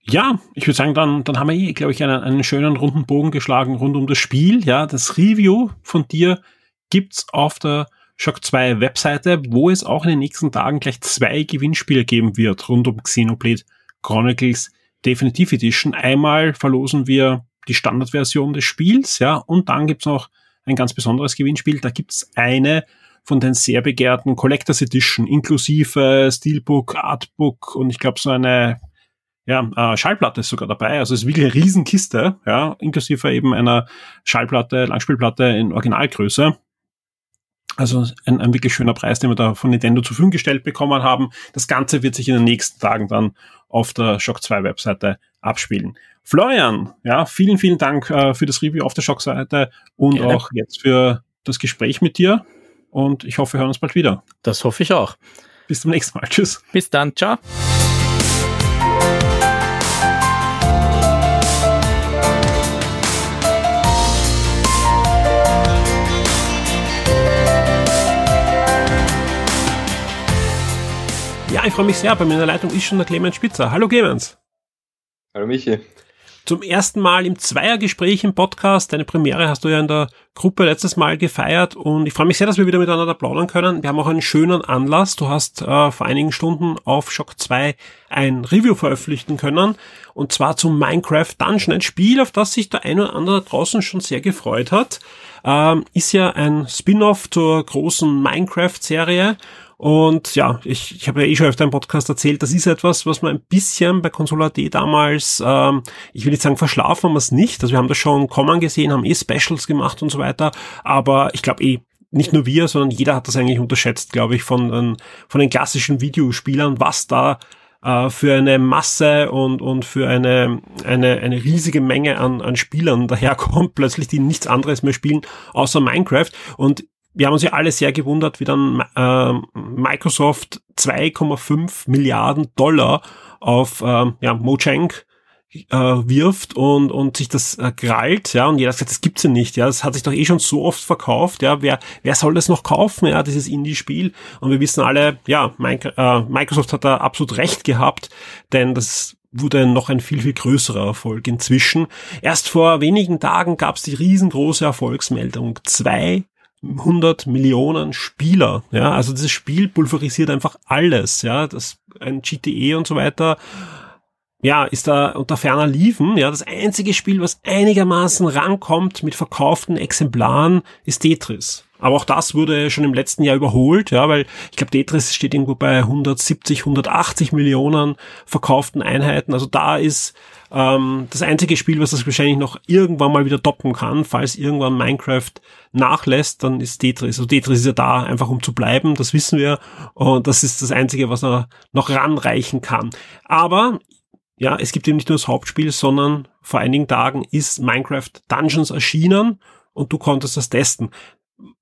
Ja, ich würde sagen, dann, dann haben wir hier, glaube ich, einen, einen schönen runden Bogen geschlagen rund um das Spiel. Ja, das Review von dir gibt's auf der Shock 2 Webseite, wo es auch in den nächsten Tagen gleich zwei Gewinnspiele geben wird rund um Xenoblade Chronicles Definitive Edition. Einmal verlosen wir die Standardversion des Spiels, ja, und dann gibt's noch ein ganz besonderes Gewinnspiel. Da gibt's eine von den sehr begehrten Collectors Edition inklusive Steelbook, Artbook und ich glaube so eine ja, äh, Schallplatte ist sogar dabei. Also es ist wirklich eine Riesenkiste, ja, inklusive eben einer Schallplatte, Langspielplatte in Originalgröße. Also ein, ein wirklich schöner Preis, den wir da von Nintendo zur Verfügung gestellt bekommen haben. Das Ganze wird sich in den nächsten Tagen dann auf der Shock 2 Webseite abspielen. Florian, ja, vielen, vielen Dank äh, für das Review auf der Schock-Seite und Gerne. auch jetzt für das Gespräch mit dir. Und ich hoffe, wir hören uns bald wieder. Das hoffe ich auch. Bis zum nächsten Mal. Tschüss. Bis dann. Ciao. Ich freue mich sehr. Bei mir in der Leitung ist schon der Clemens Spitzer. Hallo Clemens. Hallo Michi. Zum ersten Mal im Zweiergespräch im Podcast. Deine Premiere hast du ja in der Gruppe letztes Mal gefeiert und ich freue mich sehr, dass wir wieder miteinander plaudern können. Wir haben auch einen schönen Anlass. Du hast äh, vor einigen Stunden auf Shock 2 ein Review veröffentlichen können und zwar zum Minecraft Dungeon, ein Spiel, auf das sich der eine oder andere draußen schon sehr gefreut hat. Ähm, ist ja ein Spin-off zur großen Minecraft-Serie und ja, ich, ich habe ja eh schon öfter im Podcast erzählt, das ist etwas, was man ein bisschen bei Console.at damals, ähm, ich will nicht sagen verschlafen haben wir es nicht, also wir haben das schon kommen gesehen, haben eh Specials gemacht und so weiter, aber ich glaube eh, nicht nur wir, sondern jeder hat das eigentlich unterschätzt, glaube ich, von, ähm, von den klassischen Videospielern, was da äh, für eine Masse und, und für eine, eine, eine riesige Menge an, an Spielern daherkommt, plötzlich die nichts anderes mehr spielen, außer Minecraft. Und wir haben uns ja alle sehr gewundert, wie dann äh, Microsoft 2,5 Milliarden Dollar auf äh, ja, Mojang äh, wirft und, und sich das äh, krallt, ja, und jeder gesagt, das gibt's ja nicht, ja, das hat sich doch eh schon so oft verkauft, ja, wer, wer soll das noch kaufen, ja, dieses Indie-Spiel? Und wir wissen alle, ja, äh, Microsoft hat da absolut recht gehabt, denn das wurde noch ein viel, viel größerer Erfolg inzwischen. Erst vor wenigen Tagen gab's die riesengroße Erfolgsmeldung. Zwei 100 Millionen Spieler. Ja, also dieses Spiel pulverisiert einfach alles. Ja, das ein GTE und so weiter. Ja, ist da unter ferner Liefen. Ja, das einzige Spiel, was einigermaßen rankommt mit verkauften Exemplaren, ist Tetris. Aber auch das wurde schon im letzten Jahr überholt, ja, weil ich glaube, Tetris steht irgendwo bei 170, 180 Millionen verkauften Einheiten. Also da ist ähm, das einzige Spiel, was das wahrscheinlich noch irgendwann mal wieder toppen kann, falls irgendwann Minecraft nachlässt, dann ist Tetris. Also Tetris ist ja da einfach um zu bleiben, das wissen wir. Und das ist das einzige, was er noch ranreichen kann. Aber ja, es gibt eben nicht nur das Hauptspiel, sondern vor einigen Tagen ist Minecraft Dungeons erschienen und du konntest das testen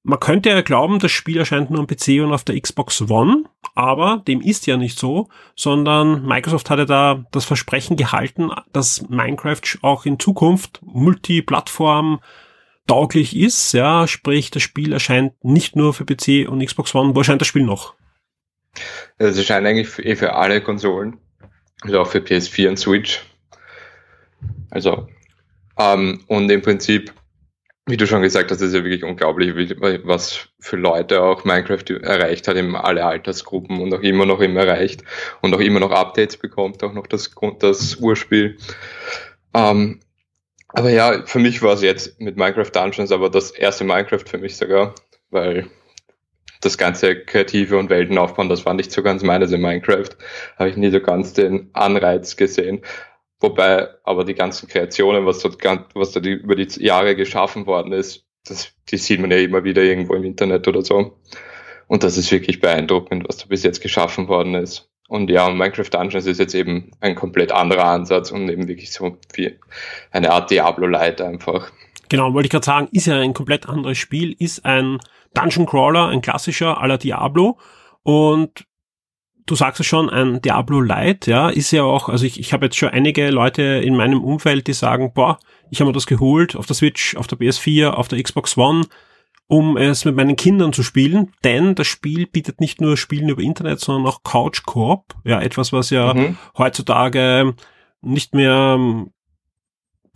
man könnte ja glauben, das Spiel erscheint nur am PC und auf der Xbox One, aber dem ist ja nicht so, sondern Microsoft hatte da das Versprechen gehalten, dass Minecraft auch in Zukunft Multiplattform tauglich ist, ja, sprich, das Spiel erscheint nicht nur für PC und Xbox One. Wo erscheint das Spiel noch? Es erscheint eigentlich für, eh für alle Konsolen, also auch für PS4 und Switch. Also, ähm, und im Prinzip wie du schon gesagt hast, ist ja wirklich unglaublich, was für Leute auch Minecraft erreicht hat, in alle Altersgruppen und auch immer noch immer erreicht und auch immer noch Updates bekommt, auch noch das, das Urspiel. Ähm, aber ja, für mich war es jetzt mit Minecraft Dungeons aber das erste Minecraft für mich sogar, weil das ganze kreative und Welten aufbauen, das war nicht so ganz meines in Minecraft. Habe ich nie so ganz den Anreiz gesehen. Wobei aber die ganzen Kreationen, was dort, was dort über die Jahre geschaffen worden ist, das, die sieht man ja immer wieder irgendwo im Internet oder so. Und das ist wirklich beeindruckend, was da bis jetzt geschaffen worden ist. Und ja, Minecraft Dungeons ist jetzt eben ein komplett anderer Ansatz und eben wirklich so wie eine Art Diablo-Light einfach. Genau, wollte ich gerade sagen, ist ja ein komplett anderes Spiel, ist ein Dungeon Crawler, ein klassischer aller Diablo. Und du sagst es schon, ein Diablo Light, ja, ist ja auch, also ich, ich habe jetzt schon einige Leute in meinem Umfeld, die sagen, boah, ich habe mir das geholt auf der Switch, auf der PS4, auf der Xbox One, um es mit meinen Kindern zu spielen, denn das Spiel bietet nicht nur Spielen über Internet, sondern auch Couch Coop, ja, etwas, was ja mhm. heutzutage nicht mehr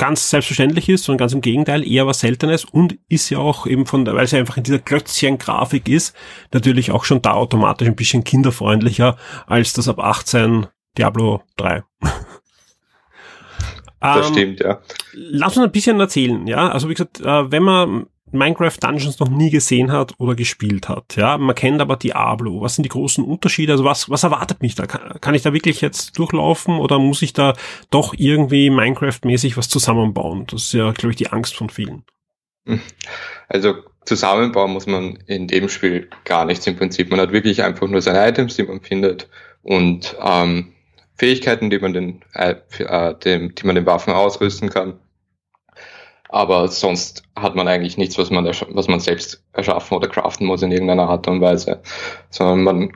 ganz selbstverständlich ist, sondern ganz im Gegenteil, eher was Seltenes und ist ja auch eben von, weil es ja einfach in dieser Klötzchen-Grafik ist, natürlich auch schon da automatisch ein bisschen kinderfreundlicher als das ab 18 Diablo 3. Das ähm, stimmt, ja. Lass uns ein bisschen erzählen, ja. Also wie gesagt, äh, wenn man Minecraft Dungeons noch nie gesehen hat oder gespielt hat. Ja, man kennt aber Diablo. Was sind die großen Unterschiede? Also was, was erwartet mich da? Kann, kann ich da wirklich jetzt durchlaufen oder muss ich da doch irgendwie Minecraft-mäßig was zusammenbauen? Das ist ja, glaube ich, die Angst von vielen. Also zusammenbauen muss man in dem Spiel gar nichts im Prinzip. Man hat wirklich einfach nur seine Items, die man findet und ähm, Fähigkeiten, die man den, äh, äh, dem, die man den Waffen ausrüsten kann. Aber sonst hat man eigentlich nichts, was man, was man selbst erschaffen oder craften muss in irgendeiner Art und Weise. Sondern man,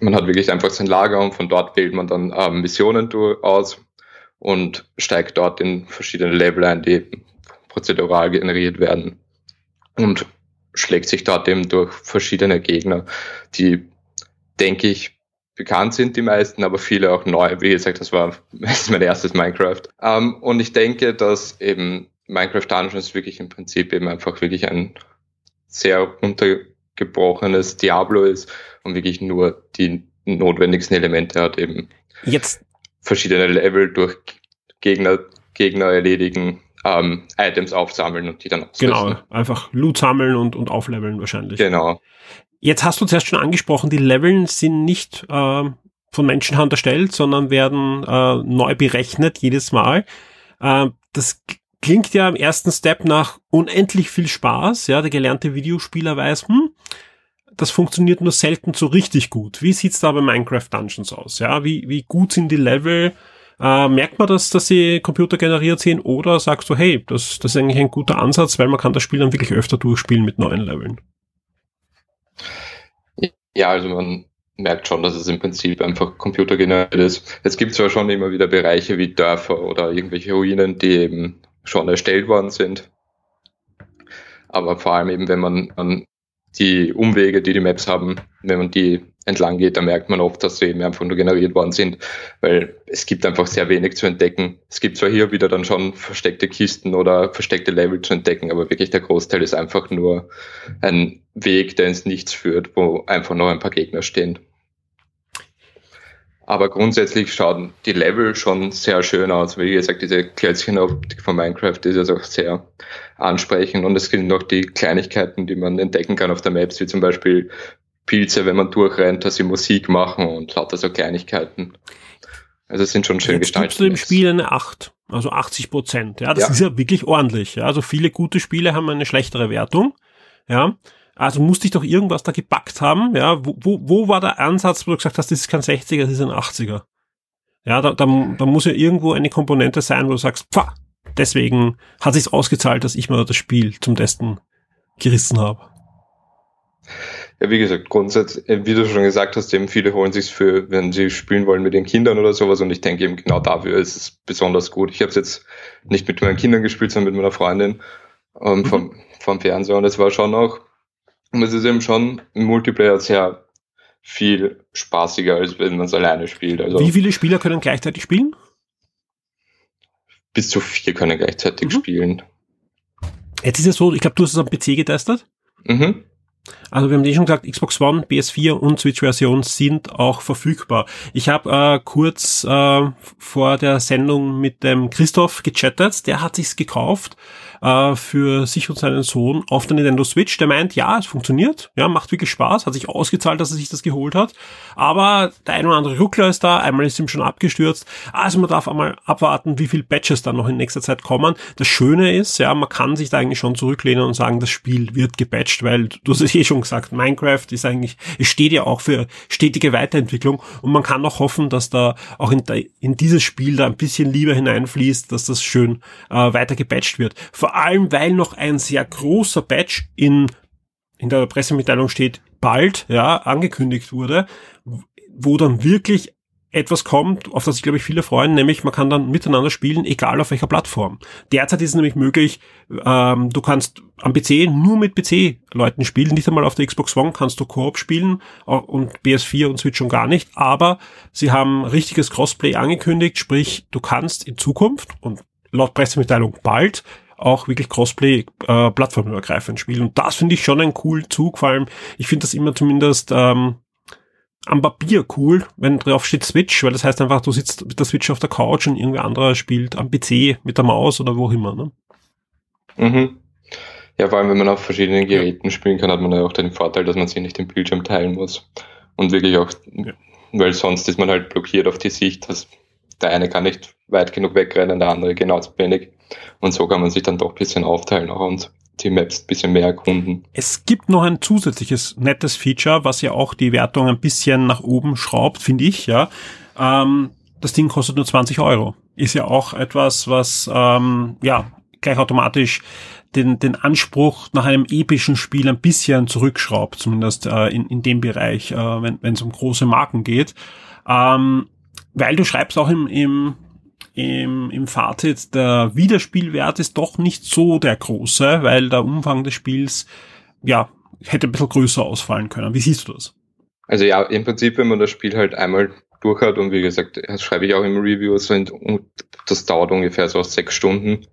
man hat wirklich einfach sein Lager und von dort wählt man dann äh, Missionen aus und steigt dort in verschiedene Level ein, die prozedural generiert werden. Und schlägt sich dort eben durch verschiedene Gegner, die, denke ich, bekannt sind die meisten, aber viele auch neu. Wie gesagt, das war das mein erstes Minecraft. Ähm, und ich denke, dass eben Minecraft Dungeons wirklich im Prinzip eben einfach wirklich ein sehr untergebrochenes Diablo ist und wirklich nur die notwendigsten Elemente hat, eben jetzt verschiedene Level durch Gegner, Gegner erledigen, ähm, Items aufsammeln und die dann ausrüsten. Genau, einfach Loot sammeln und, und aufleveln wahrscheinlich. Genau. Jetzt hast du zuerst schon angesprochen, die Leveln sind nicht äh, von Menschenhand erstellt, sondern werden äh, neu berechnet jedes Mal. Äh, das klingt ja im ersten Step nach unendlich viel Spaß. Ja, der gelernte Videospieler weiß, hm, das funktioniert nur selten so richtig gut. Wie sieht's da bei Minecraft Dungeons aus? Ja, wie, wie gut sind die Level? Äh, merkt man das, dass sie computergeneriert sind oder sagst du, hey, das, das ist eigentlich ein guter Ansatz, weil man kann das Spiel dann wirklich öfter durchspielen mit neuen Leveln? Ja, also man merkt schon, dass es im Prinzip einfach computergeneriert ist. Es gibt zwar schon immer wieder Bereiche wie Dörfer oder irgendwelche Ruinen, die eben schon erstellt worden sind. Aber vor allem eben, wenn man an die Umwege, die die Maps haben, wenn man die entlang geht, dann merkt man oft, dass sie eben einfach nur generiert worden sind, weil es gibt einfach sehr wenig zu entdecken. Es gibt zwar hier wieder dann schon versteckte Kisten oder versteckte Level zu entdecken, aber wirklich der Großteil ist einfach nur ein Weg, der ins Nichts führt, wo einfach noch ein paar Gegner stehen. Aber grundsätzlich schauen die Level schon sehr schön aus. Wie gesagt, diese Klötzchenoptik von Minecraft ist ja auch sehr ansprechend und es gibt noch die Kleinigkeiten, die man entdecken kann auf der Maps, wie zum Beispiel Pilze, wenn man durchrennt, dass sie Musik machen und lauter so Kleinigkeiten. Also es sind schon schön Jetzt gestaltet. du im Spiel eine 8, also 80 Prozent. Ja, das ja. ist ja wirklich ordentlich. Ja. Also viele gute Spiele haben eine schlechtere Wertung. Ja. Also musste ich doch irgendwas da gepackt haben. Ja. Wo, wo, wo war der Ansatz, wo du gesagt hast, das ist kein 60er, das ist ein 80er? Ja, da, da, da muss ja irgendwo eine Komponente sein, wo du sagst, pfah, deswegen hat sich's ausgezahlt, dass ich mal das Spiel zum Testen gerissen habe. Ja, wie gesagt, grundsätzlich, äh, wie du schon gesagt hast, eben viele holen sich für, wenn sie spielen wollen mit den Kindern oder sowas und ich denke eben genau dafür ist es besonders gut. Ich habe es jetzt nicht mit meinen Kindern gespielt, sondern mit meiner Freundin ähm, mhm. vom, vom Fernseher und es war schon auch, und es ist eben schon im Multiplayer sehr viel spaßiger, als wenn man es alleine spielt. Also Wie viele Spieler können gleichzeitig spielen? Bis zu vier können gleichzeitig mhm. spielen. Jetzt ist es so, ich glaube, du hast es am PC getestet. Mhm. Also wir haben eh schon gesagt, Xbox One, PS4 und Switch-Version sind auch verfügbar. Ich habe äh, kurz äh, vor der Sendung mit dem Christoph gechattet, der hat sich's gekauft äh, für sich und seinen Sohn auf der Nintendo Switch. Der meint, ja, es funktioniert, ja, macht wirklich Spaß, hat sich ausgezahlt, dass er sich das geholt hat. Aber der ein oder andere Ruckler ist da, einmal ist ihm schon abgestürzt. Also man darf einmal abwarten, wie viel Patches dann noch in nächster Zeit kommen. Das Schöne ist, ja, man kann sich da eigentlich schon zurücklehnen und sagen, das Spiel wird gepatcht, weil du hast es eh schon gesagt, Minecraft ist eigentlich, es steht ja auch für stetige Weiterentwicklung und man kann auch hoffen, dass da auch in, in dieses Spiel da ein bisschen Liebe hineinfließt, dass das schön äh, weiter gepatcht wird. Vor vor allem, weil noch ein sehr großer Batch in, in der Pressemitteilung steht, bald, ja, angekündigt wurde, wo dann wirklich etwas kommt, auf das sich, glaube ich, viele freuen, nämlich man kann dann miteinander spielen, egal auf welcher Plattform. Derzeit ist es nämlich möglich, ähm, du kannst am PC nur mit PC-Leuten spielen, nicht einmal auf der Xbox One kannst du Koop spielen und PS4 und Switch schon gar nicht, aber sie haben richtiges Crossplay angekündigt, sprich, du kannst in Zukunft und laut Pressemitteilung bald auch wirklich Crossplay äh, plattformübergreifend spielen. Und das finde ich schon ein cool Zug, vor allem, ich finde das immer zumindest ähm, am Papier cool, wenn drauf steht Switch, weil das heißt einfach, du sitzt mit der Switch auf der Couch und irgendwer anderer spielt am PC mit der Maus oder wo auch immer. Ne? Mhm. Ja, vor allem, wenn man auf verschiedenen Geräten spielen kann, hat man ja auch den Vorteil, dass man sich nicht den Bildschirm teilen muss. Und wirklich auch, ja. weil sonst ist man halt blockiert auf die Sicht, dass der eine kann nicht weit genug wegrennen, der andere genauso wenig. Und so kann man sich dann doch ein bisschen aufteilen auch und die Maps ein bisschen mehr erkunden. Es gibt noch ein zusätzliches nettes Feature, was ja auch die Wertung ein bisschen nach oben schraubt, finde ich, ja. Ähm, das Ding kostet nur 20 Euro. Ist ja auch etwas, was ähm, ja gleich automatisch den, den Anspruch nach einem epischen Spiel ein bisschen zurückschraubt, zumindest äh, in, in dem Bereich, äh, wenn es um große Marken geht. Ähm, weil du schreibst auch im, im, im, im Fazit, der Wiederspielwert ist doch nicht so der große, weil der Umfang des Spiels ja hätte ein bisschen größer ausfallen können. Wie siehst du das? Also ja, im Prinzip, wenn man das Spiel halt einmal durch hat und wie gesagt, das schreibe ich auch im Review, sind, das dauert ungefähr so sechs Stunden,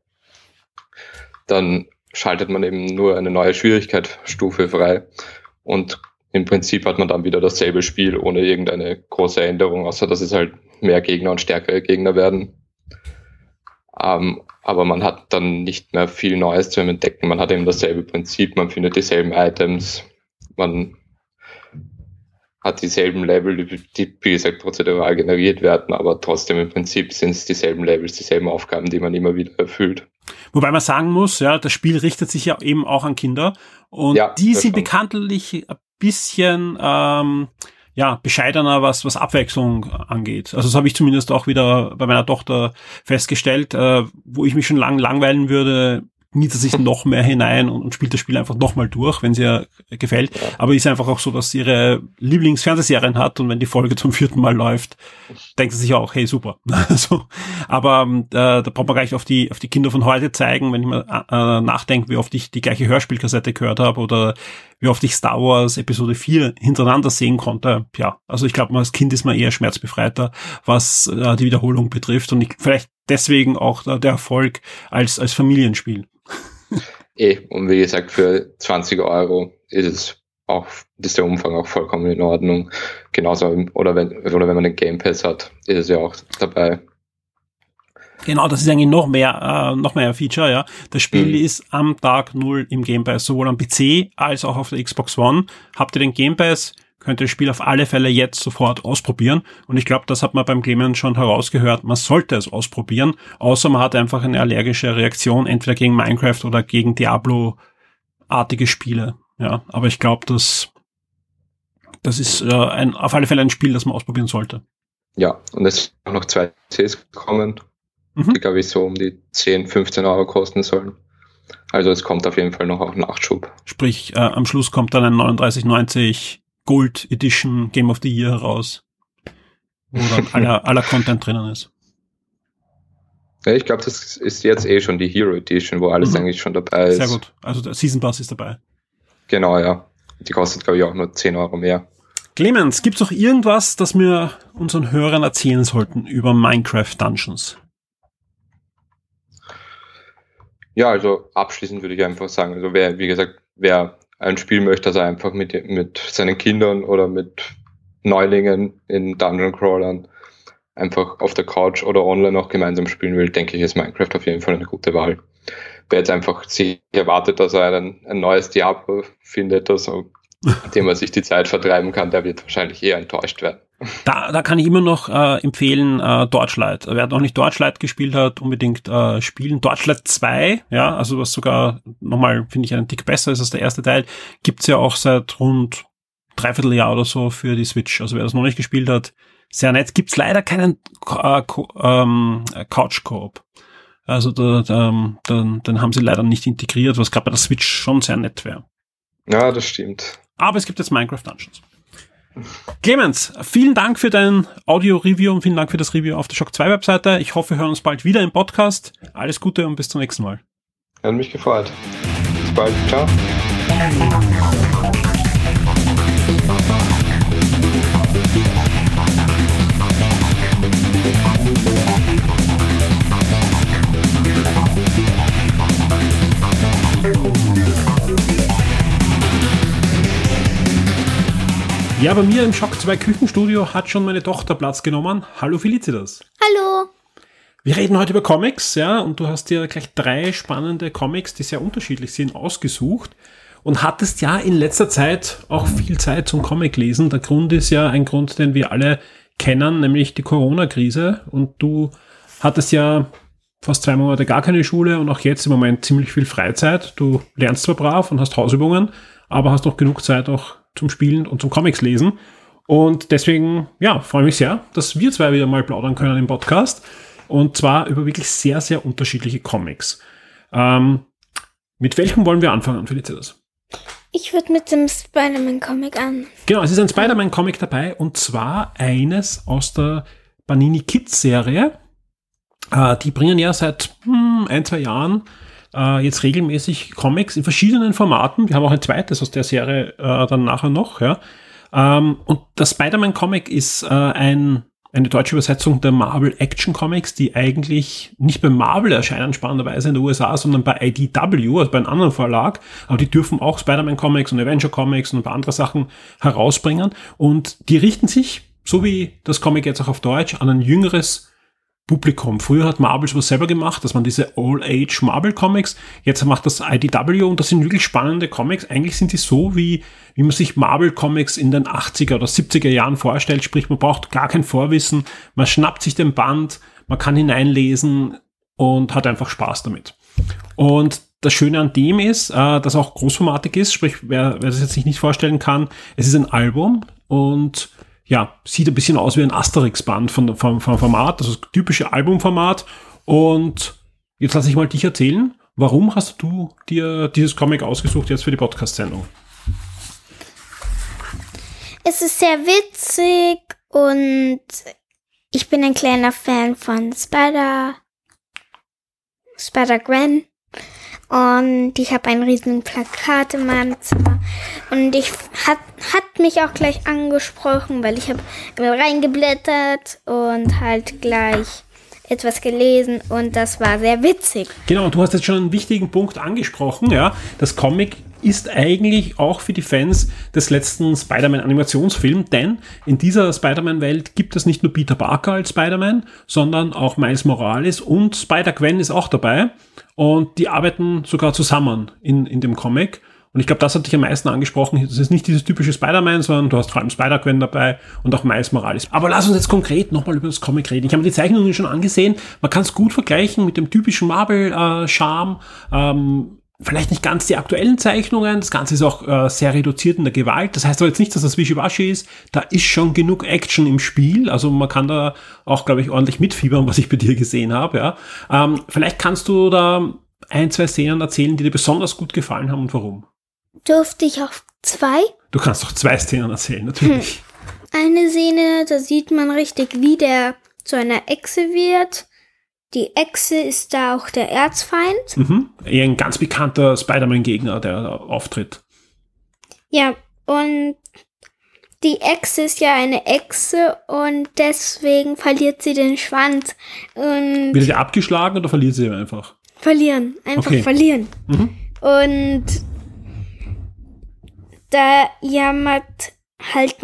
dann schaltet man eben nur eine neue Schwierigkeitsstufe frei und im Prinzip hat man dann wieder dasselbe Spiel ohne irgendeine große Änderung, außer dass es halt mehr Gegner und stärkere Gegner werden. Ähm, aber man hat dann nicht mehr viel Neues zu entdecken. Man hat eben dasselbe Prinzip, man findet dieselben Items, man hat dieselben Level, die, wie gesagt, prozedural generiert werden, aber trotzdem im Prinzip sind es dieselben Levels, dieselben Aufgaben, die man immer wieder erfüllt. Wobei man sagen muss, ja, das Spiel richtet sich ja eben auch an Kinder und ja, die sind bekanntlich ein bisschen ähm, ja, bescheidener, was, was Abwechslung angeht. Also das habe ich zumindest auch wieder bei meiner Tochter festgestellt, äh, wo ich mich schon lang langweilen würde, mietet sich noch mehr hinein und, und spielt das Spiel einfach nochmal durch, wenn sie ihr gefällt. Aber ist einfach auch so, dass sie ihre Lieblingsfernsehserien hat und wenn die Folge zum vierten Mal läuft, denkt sie sich auch, hey, super. also, aber äh, da braucht man gleich auf die, auf die Kinder von heute zeigen, wenn ich mal äh, nachdenke, wie oft ich die gleiche Hörspielkassette gehört habe oder wie oft ich Star Wars Episode 4 hintereinander sehen konnte. Ja, also ich glaube, als Kind ist man eher schmerzbefreiter, was äh, die Wiederholung betrifft und ich, vielleicht deswegen auch der Erfolg als, als Familienspiel. Eh, und wie gesagt, für 20 Euro ist es auch, ist der Umfang auch vollkommen in Ordnung. Genauso, oder wenn, oder wenn man den Game Pass hat, ist es ja auch dabei. Genau, das ist eigentlich noch mehr, äh, noch mehr ein Feature, ja. Das Spiel mhm. ist am Tag null im Game Pass, sowohl am PC als auch auf der Xbox One. Habt ihr den Game Pass, könnt ihr das Spiel auf alle Fälle jetzt sofort ausprobieren. Und ich glaube, das hat man beim Clemens schon herausgehört. Man sollte es ausprobieren, außer man hat einfach eine allergische Reaktion, entweder gegen Minecraft oder gegen Diablo-artige Spiele. Ja, aber ich glaube, das, das ist äh, ein, auf alle Fälle ein Spiel, das man ausprobieren sollte. Ja, und es sind auch noch zwei Cs gekommen, mhm. die, glaube ich, so um die 10, 15 Euro kosten sollen. Also es kommt auf jeden Fall noch auch Nachschub. Sprich, äh, am Schluss kommt dann ein 39,90 Gold Edition Game of the Year heraus, wo dann aller, aller Content drinnen ist. Ja, ich glaube, das ist jetzt eh schon die Hero Edition, wo alles mhm. eigentlich schon dabei ist. Sehr gut. Also der Season Pass ist dabei. Genau, ja. Die kostet, glaube ich, auch nur 10 Euro mehr. Clemens, gibt es noch irgendwas, das wir unseren Hörern erzählen sollten über Minecraft Dungeons? Ja, also abschließend würde ich einfach sagen, also wer, wie gesagt, wer ein Spiel möchte, das er einfach mit, mit seinen Kindern oder mit Neulingen in Dungeon Crawlern einfach auf der Couch oder online auch gemeinsam spielen will, denke ich, ist Minecraft auf jeden Fall eine gute Wahl. Wer jetzt einfach sich erwartet, dass er einen, ein neues Diablo findet, also, dem er sich die Zeit vertreiben kann, der wird wahrscheinlich eher enttäuscht werden. Da, da kann ich immer noch äh, empfehlen, äh, Torchlight. Wer noch nicht Torchlight gespielt hat, unbedingt äh, spielen. Torchlight 2, ja, also was sogar nochmal, finde ich, einen Tick besser ist als der erste Teil, gibt's ja auch seit rund dreiviertel Jahr oder so für die Switch. Also wer das noch nicht gespielt hat, sehr nett. Gibt's leider keinen äh, ähm, Couch-Coop. Also da, da, den, den haben sie leider nicht integriert, was gerade bei der Switch schon sehr nett wäre. Ja, das stimmt. Aber es gibt jetzt Minecraft Dungeons. Clemens, vielen Dank für dein Audio-Review und vielen Dank für das Review auf der Shock 2 Webseite. Ich hoffe, wir hören uns bald wieder im Podcast. Alles Gute und bis zum nächsten Mal. Hat mich gefreut. Bis bald. Ciao. Ja, bei mir im Schock 2 Küchenstudio hat schon meine Tochter Platz genommen. Hallo Felicitas. Hallo. Wir reden heute über Comics, ja, und du hast dir gleich drei spannende Comics, die sehr unterschiedlich sind, ausgesucht und hattest ja in letzter Zeit auch viel Zeit zum Comic lesen. Der Grund ist ja ein Grund, den wir alle kennen, nämlich die Corona-Krise. Und du hattest ja fast zwei Monate gar keine Schule und auch jetzt im Moment ziemlich viel Freizeit. Du lernst zwar brav und hast Hausübungen, aber hast noch genug Zeit auch zum Spielen und zum Comics lesen. Und deswegen, ja, freue mich sehr, dass wir zwei wieder mal plaudern können im Podcast. Und zwar über wirklich sehr, sehr unterschiedliche Comics. Ähm, mit welchem wollen wir anfangen, Felicitas? Ich würde mit dem Spider-Man-Comic an. Genau, es ist ein Spider-Man-Comic dabei und zwar eines aus der Panini Kids-Serie. Äh, die bringen ja seit hm, ein, zwei Jahren äh, jetzt regelmäßig Comics in verschiedenen Formaten. Wir haben auch ein zweites aus der Serie äh, dann nachher noch. Ja. Ähm, und das Spider-Man-Comic ist äh, ein eine deutsche Übersetzung der Marvel Action Comics, die eigentlich nicht bei Marvel erscheinen, spannenderweise in den USA, sondern bei IDW, also bei einem anderen Verlag. Aber die dürfen auch Spider-Man Comics und Avenger Comics und ein paar andere Sachen herausbringen. Und die richten sich, so wie das Comic jetzt auch auf Deutsch, an ein jüngeres Publikum. Früher hat Marvel sowas selber gemacht, das waren diese All-Age Marvel-Comics. Jetzt macht das IDW und das sind wirklich spannende Comics. Eigentlich sind die so, wie, wie man sich Marvel-Comics in den 80er oder 70er Jahren vorstellt. Sprich, man braucht gar kein Vorwissen. Man schnappt sich den Band, man kann hineinlesen und hat einfach Spaß damit. Und das Schöne an dem ist, äh, dass auch großformatig ist. Sprich, wer, wer das jetzt sich nicht vorstellen kann, es ist ein Album und ja, sieht ein bisschen aus wie ein Asterix-Band vom, vom, vom Format, das ist typische Albumformat. Und jetzt lasse ich mal dich erzählen, warum hast du dir dieses Comic ausgesucht jetzt für die Podcast-Sendung? Es ist sehr witzig und ich bin ein kleiner Fan von Spider, Spider-Gwen. Und ich habe ein riesen Plakat in meinem Zimmer. Und ich hat, hat mich auch gleich angesprochen, weil ich habe reingeblättert und halt gleich etwas gelesen und das war sehr witzig. Genau, du hast jetzt schon einen wichtigen Punkt angesprochen, ja. Das Comic ist eigentlich auch für die Fans des letzten Spider-Man-Animationsfilms, denn in dieser Spider-Man-Welt gibt es nicht nur Peter Parker als Spider-Man, sondern auch Miles Morales und Spider-Gwen ist auch dabei und die arbeiten sogar zusammen in, in dem Comic. Und ich glaube, das hat dich am meisten angesprochen. Das ist nicht dieses typische Spider-Man, sondern du hast vor allem Spider-Gwen dabei und auch Miles Morales. Aber lass uns jetzt konkret nochmal über das Comic reden. Ich habe mir die Zeichnungen schon angesehen. Man kann es gut vergleichen mit dem typischen Marvel-Charme. Äh, ähm, vielleicht nicht ganz die aktuellen Zeichnungen. Das Ganze ist auch äh, sehr reduziert in der Gewalt. Das heißt aber jetzt nicht, dass das Wischiwaschi ist. Da ist schon genug Action im Spiel. Also man kann da auch, glaube ich, ordentlich mitfiebern, was ich bei dir gesehen habe. Ja. Ähm, vielleicht kannst du da ein, zwei Szenen erzählen, die dir besonders gut gefallen haben und warum. Durfte ich auch zwei? Du kannst doch zwei Szenen erzählen, natürlich. Hm. Eine Szene, da sieht man richtig, wie der zu einer Echse wird die Echse ist da auch der Erzfeind. Mhm. Eher ein ganz bekannter Spider-Man-Gegner, der auftritt. Ja, und die Echse ist ja eine Echse und deswegen verliert sie den Schwanz. Und Wird sie abgeschlagen oder verliert sie einfach? Verlieren, einfach Okay. verlieren. Mhm. Und da jammert halt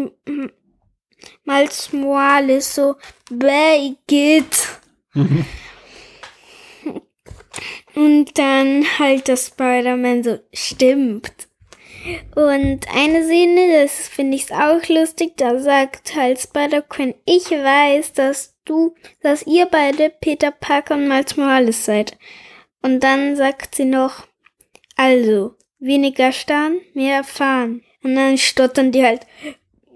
Miles Morales so, Bagit. Und dann halt das Spider-Man so, stimmt. Und eine Szene, das finde ich auch lustig, da sagt halt Spider-Gwen, ich weiß, dass du, dass ihr beide Peter Parker und Miles Morales seid. Und dann sagt sie noch, also, weniger starren, mehr erfahren. Und dann stottern die halt,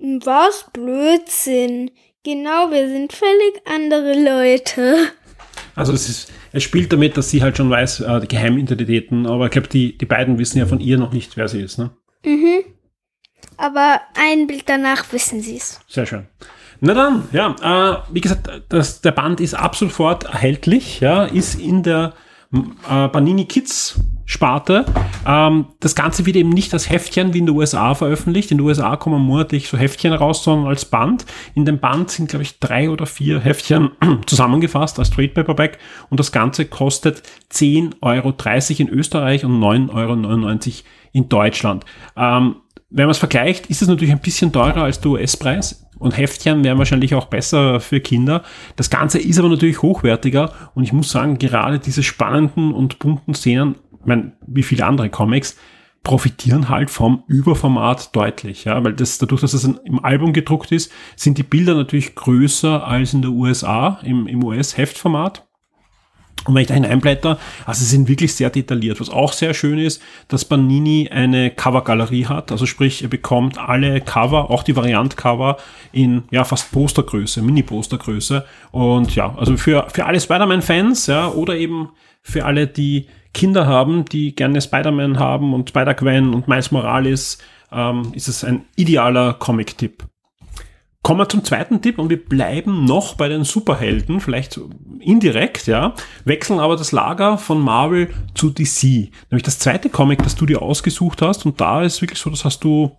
was Blödsinn. Genau, wir sind völlig andere Leute. Also das ist, er spielt damit, dass sie halt schon weiß, äh, die Geheimidentitäten, aber ich glaube, die, die beiden wissen ja von ihr noch nicht, wer sie ist. Ne? Mhm. Aber ein Bild danach wissen sie es. Sehr schön. Na dann, ja, äh, wie gesagt, das, der Band ist ab sofort erhältlich, ja, ist in der äh, Panini Kids Sparte. Ähm, das Ganze wird eben nicht als Heftchen wie in den USA veröffentlicht. In den USA kommen monatlich so Heftchen raus, sondern als Band. In dem Band sind, glaube ich, drei oder vier Heftchen zusammengefasst als Trade Paperback und das Ganze kostet 10,30 Euro in Österreich und 9,99 Euro in Deutschland. Ähm, wenn man es vergleicht, ist es natürlich ein bisschen teurer als der US-Preis. Und Heftchen wären wahrscheinlich auch besser für Kinder. Das Ganze ist aber natürlich hochwertiger. Und ich muss sagen, gerade diese spannenden und bunten Szenen, ich meine, wie viele andere Comics, profitieren halt vom Überformat deutlich. Ja, weil das, dadurch, dass es ein, im Album gedruckt ist, sind die Bilder natürlich größer als in der USA, im, im US-Heftformat. Und wenn ich da hineinblätter, also sie sind wirklich sehr detailliert. Was auch sehr schön ist, dass Panini eine Covergalerie hat. Also sprich, ihr bekommt alle Cover, auch die Variant-Cover in ja fast Postergröße, Mini-Postergröße. Und ja, also für, für alle Spider-Man-Fans, ja, oder eben für alle, die Kinder haben, die gerne Spider-Man haben und Spider-Gwen und Miles Morales, ähm, ist es ein idealer Comic-Tipp. Kommen wir zum zweiten Tipp und wir bleiben noch bei den Superhelden, vielleicht indirekt, ja, wechseln aber das Lager von Marvel zu DC. Nämlich das zweite Comic, das du dir ausgesucht hast und da ist wirklich so, das hast du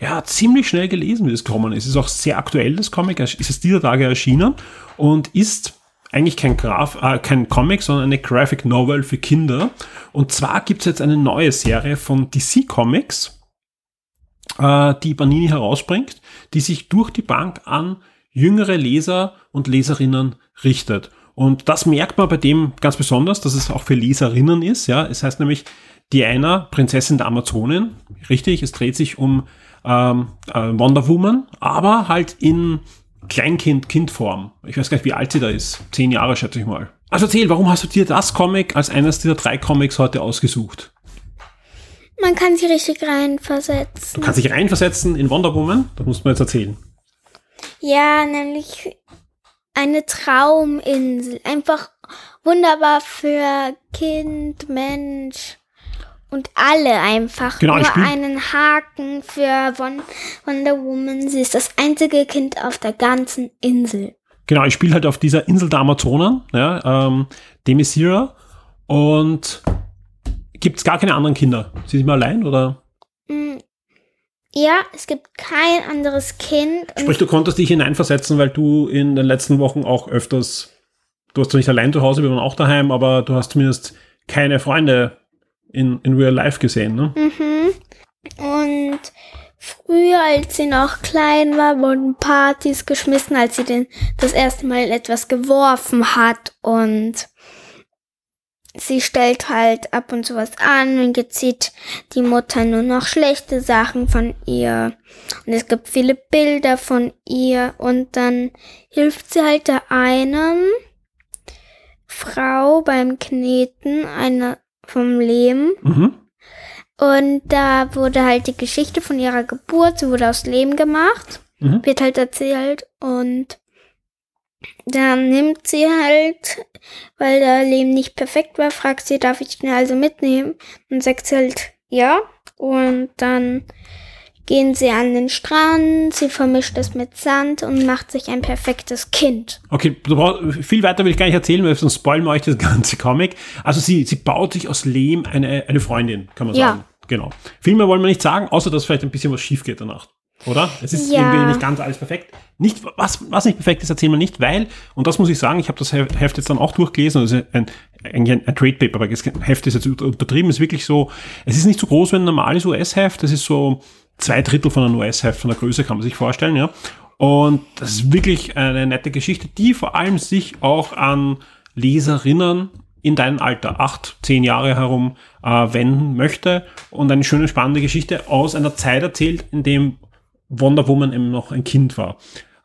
ja ziemlich schnell gelesen, wie es gekommen ist. Es ist auch sehr aktuell, das Comic, es ist dieser Tage erschienen und ist eigentlich kein, Graf, äh, kein Comic, sondern eine Graphic Novel für Kinder. Und zwar gibt es jetzt eine neue Serie von DC Comics, äh, die Panini herausbringt, die sich durch die Bank an jüngere Leser und Leserinnen richtet. Und das merkt man bei dem ganz besonders, dass es auch für Leserinnen ist. Ja, es heißt nämlich Diana, Prinzessin der Amazonen. Richtig, es dreht sich um ähm, äh, Wonder Woman, aber halt in Kleinkind-Kindform. Ich weiß gar nicht, wie alt sie da ist. Zehn Jahre, schätze ich mal. Also erzähl, warum hast du dir das Comic als eines dieser drei Comics heute ausgesucht? Man kann sich richtig reinversetzen. Du kannst dich reinversetzen in Wonder Woman? Das musst du mir jetzt erzählen. Ja, nämlich eine Trauminsel. Einfach wunderbar für Kind, Mensch und alle einfach. Genau, ich Nur einen Haken für Won Wonder Woman. Sie ist das einzige Kind auf der ganzen Insel. Genau, ich spiele halt auf dieser Insel der Amazonen, ja, ähm, Demisira. Und gibt es gar keine anderen Kinder? Sie sind immer allein oder? Mm, Ja, es gibt kein anderes Kind. Sprich, du konntest dich hineinversetzen, weil du in den letzten Wochen auch öfters, du hast zwar nicht allein zu Hause, wir waren auch daheim, aber du hast zumindest keine Freunde in, in real life gesehen, ne? Mhm. Und früher, als sie noch klein war, wurden Partys geschmissen, als sie denn das erste Mal etwas geworfen hat. Und sie stellt halt ab und zu was an und jetzt sieht die Mutter nur noch schlechte Sachen von ihr. Und es gibt viele Bilder von ihr und dann hilft sie halt der einen Frau beim Kneten einer vom Lehm. Mhm. Und da wurde halt die Geschichte von ihrer Geburt, sie wurde aus Lehm gemacht, Mhm. wird halt erzählt und dann nimmt sie halt, weil der Lehm nicht perfekt war, fragt sie, darf ich den also mitnehmen? Und sagt sie halt, ja. Und dann gehen sie an den Strand, sie vermischt es mit Sand und macht sich ein perfektes Kind. Okay, viel weiter will ich gar nicht erzählen, weil sonst spoilen wir euch das ganze Comic. Also sie, sie baut sich aus Lehm eine, eine Freundin, kann man Ja. sagen. Genau. Viel mehr wollen wir nicht sagen, außer dass vielleicht ein bisschen was schief geht danach. Oder? Es ist Ja. irgendwie nicht ganz alles perfekt. Nicht, was, was nicht perfekt ist, erzählen wir nicht, weil, und das muss ich sagen, ich habe das Heft jetzt dann auch durchgelesen, also ein, eigentlich ein, Trade Paper, aber das Heft ist jetzt übertrieben, ist wirklich so, es ist nicht so groß wie ein normales US-Heft, das ist so zwei Drittel von einem US-Heft, von der Größe kann man sich vorstellen, ja. Und das ist wirklich eine nette Geschichte, die vor allem sich auch an Leserinnen in deinem Alter, acht, zehn Jahre herum, äh, wenden möchte und eine schöne, spannende Geschichte aus einer Zeit erzählt, in dem Wonder Woman eben noch ein Kind war.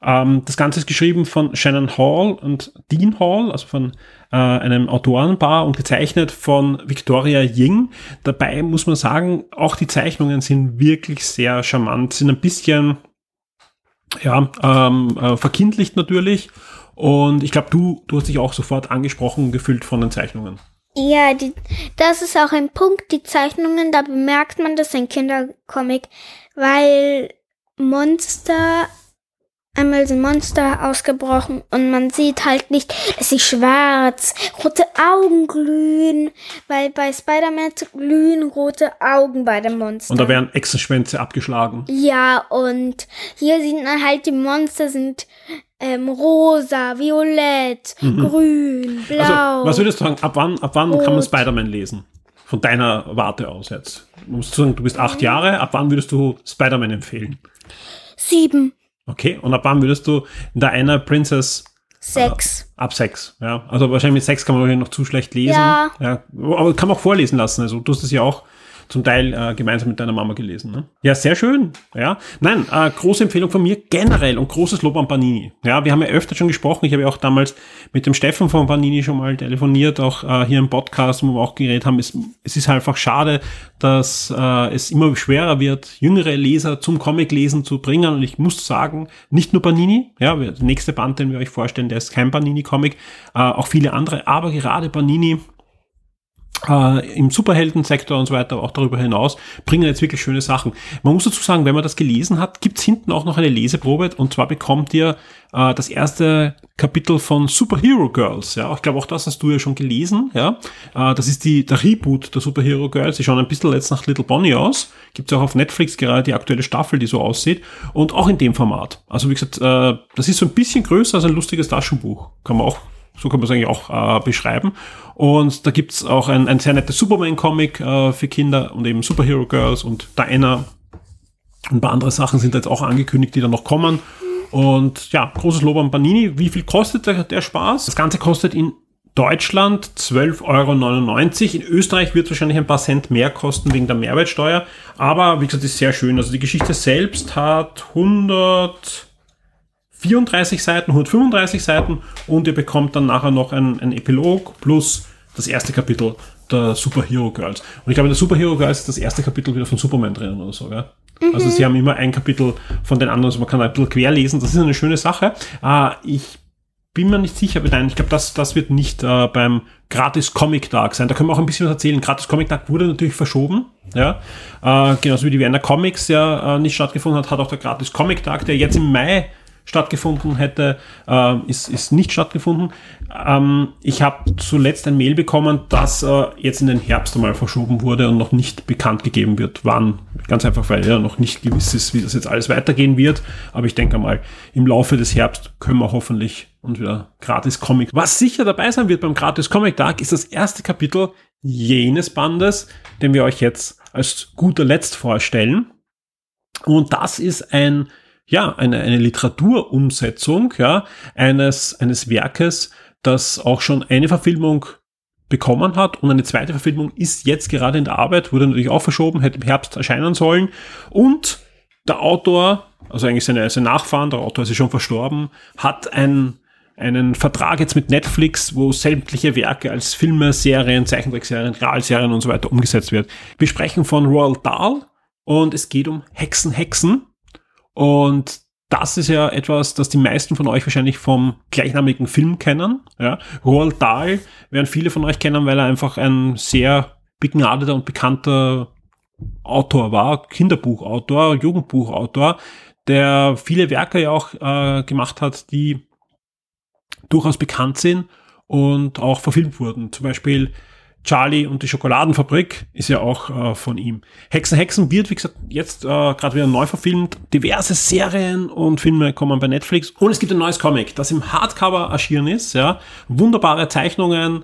Ähm, das Ganze ist geschrieben von Shannon Hall und Dean Hall, also von äh, einem Autorenpaar und gezeichnet von Victoria Ying. Dabei muss man sagen, auch die Zeichnungen sind wirklich sehr charmant, sind ein bisschen ja, ähm, äh, verkindlicht natürlich. Und ich glaube, du, du hast dich auch sofort angesprochen gefühlt von den Zeichnungen. Ja, die, das ist auch ein Punkt, die Zeichnungen, da bemerkt man, das ein Kindercomic, weil Monster, einmal sind Monster ausgebrochen und man sieht halt nicht, dass sie schwarz, rote Augen glühen, weil bei Spider-Man glühen rote Augen bei den Monstern. Und da werden Echsenschwänze abgeschlagen. Ja, und hier sieht man halt, die Monster sind ähm, rosa, violett, grün, blau. Mhm. Also, was würdest du sagen, ab wann, ab wann kann man. Spider-Man lesen? Von deiner Warte aus jetzt. Du musst sagen, du bist acht Jahre, ab wann würdest du Spider-Man empfehlen? Sieben, Okay, und ab wann würdest du Diana Princess sechs. ab sechs? Ja, also wahrscheinlich mit sechs kann man noch zu schlecht lesen. Ja. ja. Aber kann man auch vorlesen lassen. Also du hast es ja auch zum Teil äh, gemeinsam mit deiner Mama gelesen. Ne? Ja, sehr schön. Ja, nein, äh, große Empfehlung von mir generell und großes Lob an Panini. Ja, wir haben ja öfter schon gesprochen. Ich habe ja auch damals mit dem Steffen von Panini schon mal telefoniert, auch äh, hier im Podcast, wo wir auch geredet haben. Es, es ist halt einfach schade, dass äh, es immer schwerer wird, jüngere Leser zum Comic-Lesen zu bringen. Und ich muss sagen, nicht nur Panini, ja, der nächste Band, den wir euch vorstellen, der ist kein Panini-Comic, äh, auch viele andere, aber gerade Panini äh, im Superheldensektor und so weiter, auch darüber hinaus, bringen jetzt wirklich schöne Sachen. Man muss dazu sagen, wenn man das gelesen hat, gibt's hinten auch noch eine Leseprobe und zwar bekommt ihr äh, das erste Kapitel von Superhero Girls. Ja, ich glaube auch das hast du ja schon gelesen. Ja, äh, das ist die der Reboot der Superhero Girls. Die schauen ein bisschen jetzt nach Little Bonnie aus. Gibt's auch auf Netflix gerade die aktuelle Staffel, die so aussieht und auch in dem Format. Also wie gesagt, äh, das ist so ein bisschen größer als ein lustiges Taschenbuch. Kann man auch so kann man es eigentlich auch äh, beschreiben. Und da gibt's auch ein, ein sehr nettes Superman-Comic äh, für Kinder und eben Superhero Girls und Diana. Ein paar andere Sachen sind jetzt auch angekündigt, die dann noch kommen. Und ja, großes Lob an Panini. Wie viel kostet der, der Spaß? Das Ganze kostet in Deutschland 12,99 Euro. In Österreich wird es wahrscheinlich ein paar Cent mehr kosten wegen der Mehrwertsteuer. Aber wie gesagt, ist sehr schön. Also die Geschichte selbst hat 134 Seiten, 135 Seiten und ihr bekommt dann nachher noch ein, Epilog plus das erste Kapitel der Superhero Girls. Und ich glaube, in der Superhero Girls ist das erste Kapitel wieder von Superman drinnen oder so, gell? Mhm. Also sie haben immer ein Kapitel von den anderen, also man kann ein bisschen querlesen. Das ist eine schöne Sache. Äh, ich bin mir nicht sicher, aber nein, ich glaube, das, das wird nicht äh, beim Gratis Comic Tag sein. Da können wir auch ein bisschen was erzählen. Gratis Comic Tag wurde natürlich verschoben. Ja, äh, genauso wie die Vienna Comics ja äh, nicht stattgefunden hat, hat auch der Gratis Comic Tag, der jetzt im Mai stattgefunden hätte, äh, ist, ist nicht stattgefunden. Ähm, ich habe zuletzt ein Mail bekommen, dass äh, jetzt in den Herbst einmal verschoben wurde und noch nicht bekannt gegeben wird, wann. Ganz einfach, weil ja noch nicht gewiss ist, wie das jetzt alles weitergehen wird. Aber ich denke mal, im Laufe des Herbst können wir hoffentlich und wieder gratis Comic. Was sicher dabei sein wird beim gratis Comic Tag, ist das erste Kapitel jenes Bandes, den wir euch jetzt als guter Letzt vorstellen. Und das ist ein ja, eine, eine Literaturumsetzung ja, eines, eines Werkes, das auch schon eine Verfilmung bekommen hat und eine zweite Verfilmung ist jetzt gerade in der Arbeit, wurde natürlich auch verschoben, hätte im Herbst erscheinen sollen und der Autor, also eigentlich seine, seine Nachfahren, der Autor ist ja schon verstorben, hat ein, einen Vertrag jetzt mit Netflix, wo sämtliche Werke als Filme, Serien, Zeichentrickserien, Realserien und so weiter umgesetzt wird. Wir sprechen von Roald Dahl und es geht um Hexen, Hexen und das ist ja etwas, das die meisten von euch wahrscheinlich vom gleichnamigen Film kennen. Ja. Roald Dahl werden viele von euch kennen, weil er einfach ein sehr begnadeter und bekannter Autor war, Kinderbuchautor, Jugendbuchautor, der viele Werke ja auch äh, gemacht hat, die durchaus bekannt sind und auch verfilmt wurden. Zum Beispiel Charlie und die Schokoladenfabrik ist ja auch äh, von ihm. Hexen Hexen wird, wie gesagt, jetzt äh, gerade wieder neu verfilmt. Diverse Serien und Filme kommen bei Netflix. Und es gibt ein neues Comic, das im Hardcover erschienen ist. Ja, Wunderbare Zeichnungen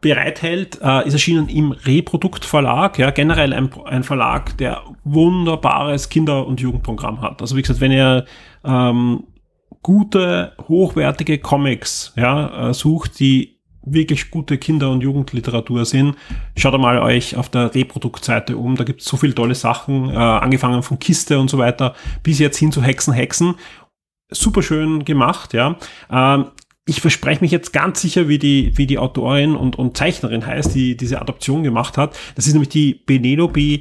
bereithält, äh, ist erschienen im Reprodukt Verlag. Ja, generell ein, ein Verlag, der wunderbares Kinder- und Jugendprogramm hat. Also wie gesagt, wenn ihr ähm, gute, hochwertige Comics ja, äh, sucht, die wirklich gute Kinder- und Jugendliteratur sind, schaut einmal euch auf der Reproduktseite um. Da gibt es so viele tolle Sachen, äh, angefangen von Kiste und so weiter, bis jetzt hin zu Hexen, Hexen. Super schön gemacht, ja. Ähm, ich verspreche mich jetzt ganz sicher, wie die, wie die Autorin und, und Zeichnerin heißt, die diese Adaption gemacht hat. Das ist nämlich die Benelope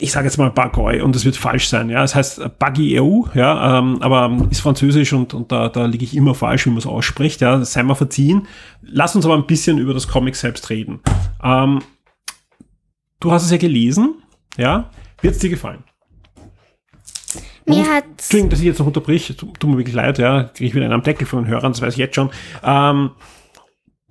ich sage jetzt mal Bagoy und es wird falsch sein. Ja, es heißt Buggy EU, ja, ähm, aber ist französisch und, und da, da liege ich immer falsch, wie man es ausspricht. Ja, sei mal verziehen. Lass uns aber ein bisschen über das Comic selbst reden. Ähm, du hast es ja gelesen, ja. Wird es dir gefallen? Mir hat Entschuldigung, dass ich jetzt noch unterbrich, tut mir wirklich leid, ja, kriege ich wieder einen am Deckel von den Hörern, das weiß ich jetzt schon. Ähm,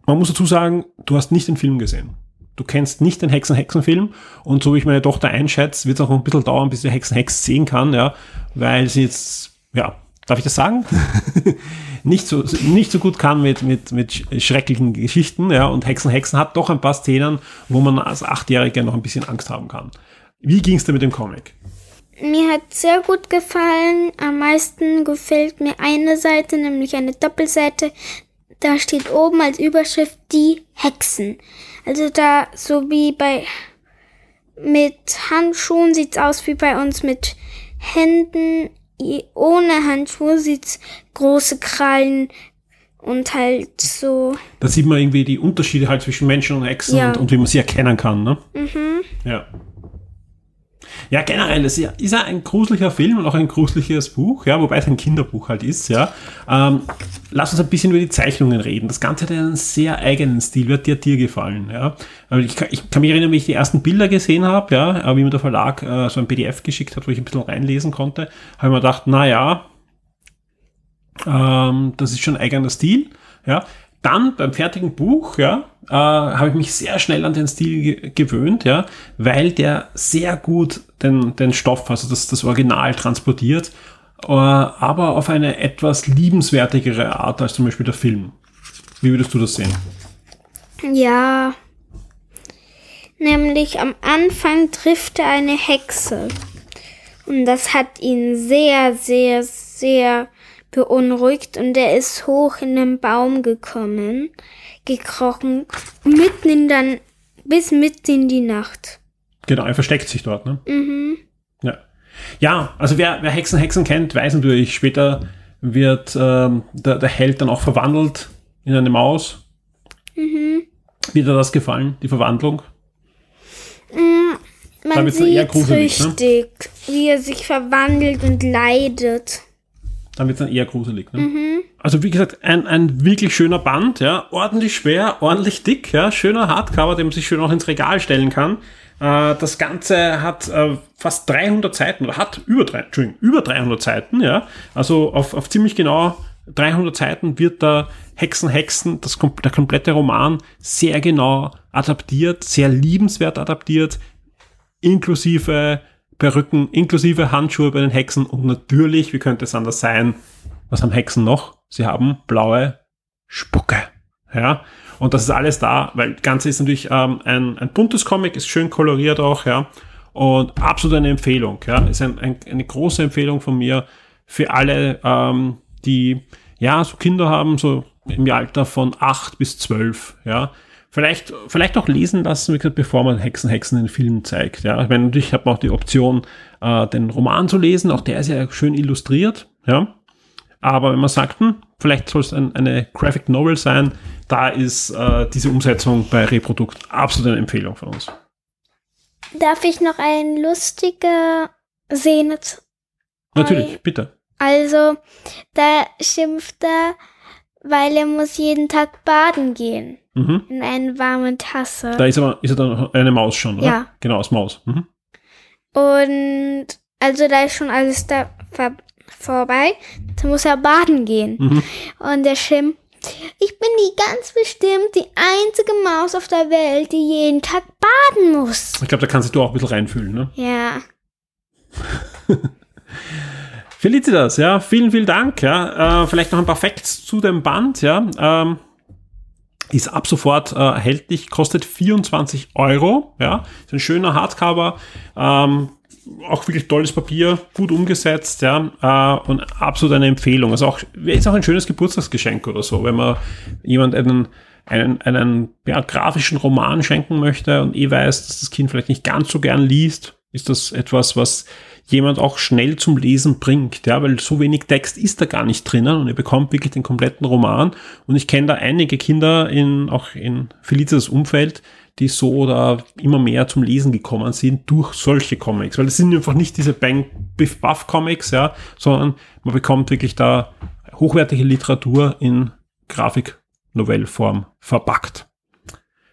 man muss dazu sagen, du hast nicht den Film gesehen. Du kennst nicht den Hexen-Hexen-Film und so wie ich meine Tochter einschätze, wird es auch ein bisschen dauern, bis sie Hexen-Hex sehen kann, ja, weil sie jetzt, ja, darf ich das sagen? nicht, so, nicht so gut kann mit, mit, mit schrecklichen Geschichten, ja, und Hexen-Hexen hat doch ein paar Szenen, wo man als Achtjähriger noch ein bisschen Angst haben kann. Wie ging es dir mit dem Comic? Mir hat sehr gut gefallen. Am meisten gefällt mir eine Seite, nämlich eine Doppelseite. Da steht oben als Überschrift die Hexen. Also da, so wie bei mit Handschuhen sieht's aus wie bei uns mit Händen. Ohne Handschuhe sieht's große Krallen und halt so. Da sieht man irgendwie die Unterschiede halt zwischen Menschen und Hexen Ja. und, und wie man sie erkennen kann, ne? Mhm. Ja. Ja, generell, es ist ja- ein gruseliger Film und auch ein gruseliges Buch, ja, wobei es ein Kinderbuch halt ist, ja. Ähm, lass uns ein bisschen über die Zeichnungen reden. Das Ganze hat einen sehr eigenen Stil, wird dir dir gefallen, ja. Aber Ich kann, ich kann mich erinnern, wie ich die ersten Bilder gesehen habe, ja, äh, wie mir der Verlag äh, so ein PDF geschickt hat, wo ich ein bisschen reinlesen konnte, habe ich mir gedacht, na ja, ähm, das ist schon eigener Stil. Ja. Dann beim fertigen Buch, ja, äh, habe ich mich sehr schnell an den Stil ge gewöhnt, ja, weil der sehr gut den, den Stoff, also das, das Original transportiert, äh, aber auf eine etwas liebenswertigere Art als zum Beispiel der Film. Wie würdest du das sehen? Ja. Nämlich am Anfang trifft er eine Hexe. Und das hat ihn sehr, sehr, sehr beunruhigt und er ist hoch in den Baum gekommen, gekrochen, mitten in dann, bis mitten in die Nacht. Genau, er versteckt sich dort, ne? Mhm. Ja. Ja, also wer, wer Hexen Hexen kennt, weiß natürlich, später wird ähm, der, der Held dann auch verwandelt in eine Maus. Mhm. Wie dir das gefallen, die Verwandlung? Da Man sieht ne? richtig, wie er sich verwandelt und leidet. Dann wird es dann eher gruselig. Ne? Also wie gesagt, ein, ein wirklich schöner Band, ja, ordentlich schwer, ordentlich dick, ja, schöner Hardcover, den man sich schön auch ins Regal stellen kann. Äh, das Ganze hat äh, fast 300 Seiten oder hat über, drei, Entschuldigung, über 300 Seiten, ja. Also auf, auf ziemlich genau 300 Seiten wird da Hexen, Hexen, das, der komplette Roman sehr genau adaptiert, sehr liebenswert adaptiert, inklusive Perücken, inklusive Handschuhe bei den Hexen und natürlich, wie könnte es anders sein, was haben Hexen noch? Sie haben blaue Spucke. Ja, und das ist alles da, weil das Ganze ist natürlich ähm, ein, ein buntes Comic, ist schön koloriert auch, ja, und absolut eine Empfehlung, ja, ist ein, ein, eine große Empfehlung von mir für alle, ähm, die, ja, so Kinder haben, so im Alter von 8 bis 12, ja, Vielleicht, vielleicht auch lesen lassen, wie gesagt, bevor man Hexen, Hexen in Filmen zeigt. Ja, ich meine, natürlich hat man auch die Option, äh, den Roman zu lesen. Auch der ist ja schön illustriert. Ja, aber wenn man sagt, hm, vielleicht soll es ein, eine Graphic Novel sein, da ist äh, diese Umsetzung bei Reprodukt absolut eine Empfehlung von uns. Darf ich noch eine lustige Szene Natürlich, bitte. Also, da schimpft er, weil er muss jeden Tag baden gehen. Mhm. In eine warme Tasse. Da ist aber ist er dann eine Maus schon, oder? Ja. Genau, als Maus. Mhm. Und also da ist schon alles da vor, vorbei. Da muss er baden gehen. Mhm. Und der schimpft, ich bin die ganz bestimmt die einzige Maus auf der Welt, die jeden Tag baden muss. Ich glaube, da kannst du auch ein bisschen reinfühlen. Ne? Ja. Felicitas, ja, vielen, vielen Dank. Ja. Äh, vielleicht noch ein paar Facts zu dem Band. Ja. Ähm, ist ab sofort äh, erhältlich, kostet 24 Euro. Ja. Ist ein schöner Hardcover. Ähm, auch wirklich tolles Papier, gut umgesetzt, ja, äh, und absolut eine Empfehlung. Also auch, ist auch ein schönes Geburtstagsgeschenk oder so, wenn man jemand einen, einen, einen ja, grafischen Roman schenken möchte und eh weiß, dass das Kind vielleicht nicht ganz so gern liest, ist das etwas, was jemand auch schnell zum Lesen bringt, ja, weil so wenig Text ist da gar nicht drinnen und ihr bekommt wirklich den kompletten Roman. Und ich kenne da einige Kinder in, auch in Felicitas Umfeld, die so oder immer mehr zum Lesen gekommen sind durch solche Comics, weil es sind einfach nicht diese Bang Biff Buff Comics, ja, sondern man bekommt wirklich da hochwertige Literatur in Grafik-Novellform verpackt.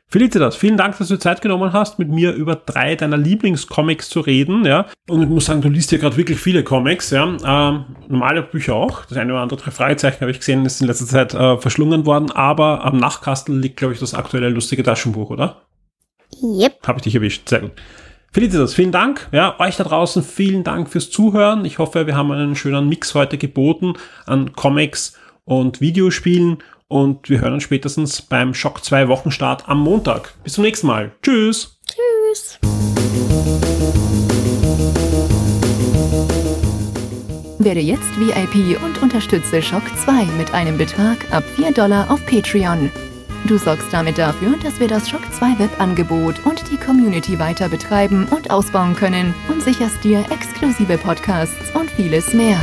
Felicitas, vielen Dank, dass du Zeit genommen hast, mit mir über drei deiner Lieblingscomics zu reden, ja. Und ich muss sagen, du liest ja gerade wirklich viele Comics, ja. Ähm, normale Bücher auch. Das eine oder andere drei Fragezeichen habe ich gesehen, ist in letzter Zeit äh, verschlungen worden, aber am Nachkastel liegt, glaube ich, das aktuelle lustige Taschenbuch, oder? Yep. Habe ich dich erwischt. Sehr gut. Felicitas, vielen Dank. Ja, euch da draußen vielen Dank fürs Zuhören. Ich hoffe, wir haben einen schönen Mix heute geboten an Comics und Videospielen und wir hören uns spätestens beim Schock 2 Wochenstart am Montag. Bis zum nächsten Mal. Tschüss. Tschüss. Werde jetzt VIP und unterstütze Shock 2 mit einem Betrag ab 4 Dollar auf Patreon. Du sorgst damit dafür, dass wir das Shock 2 Webangebot und die Community weiter betreiben und ausbauen können und sicherst dir exklusive Podcasts und vieles mehr.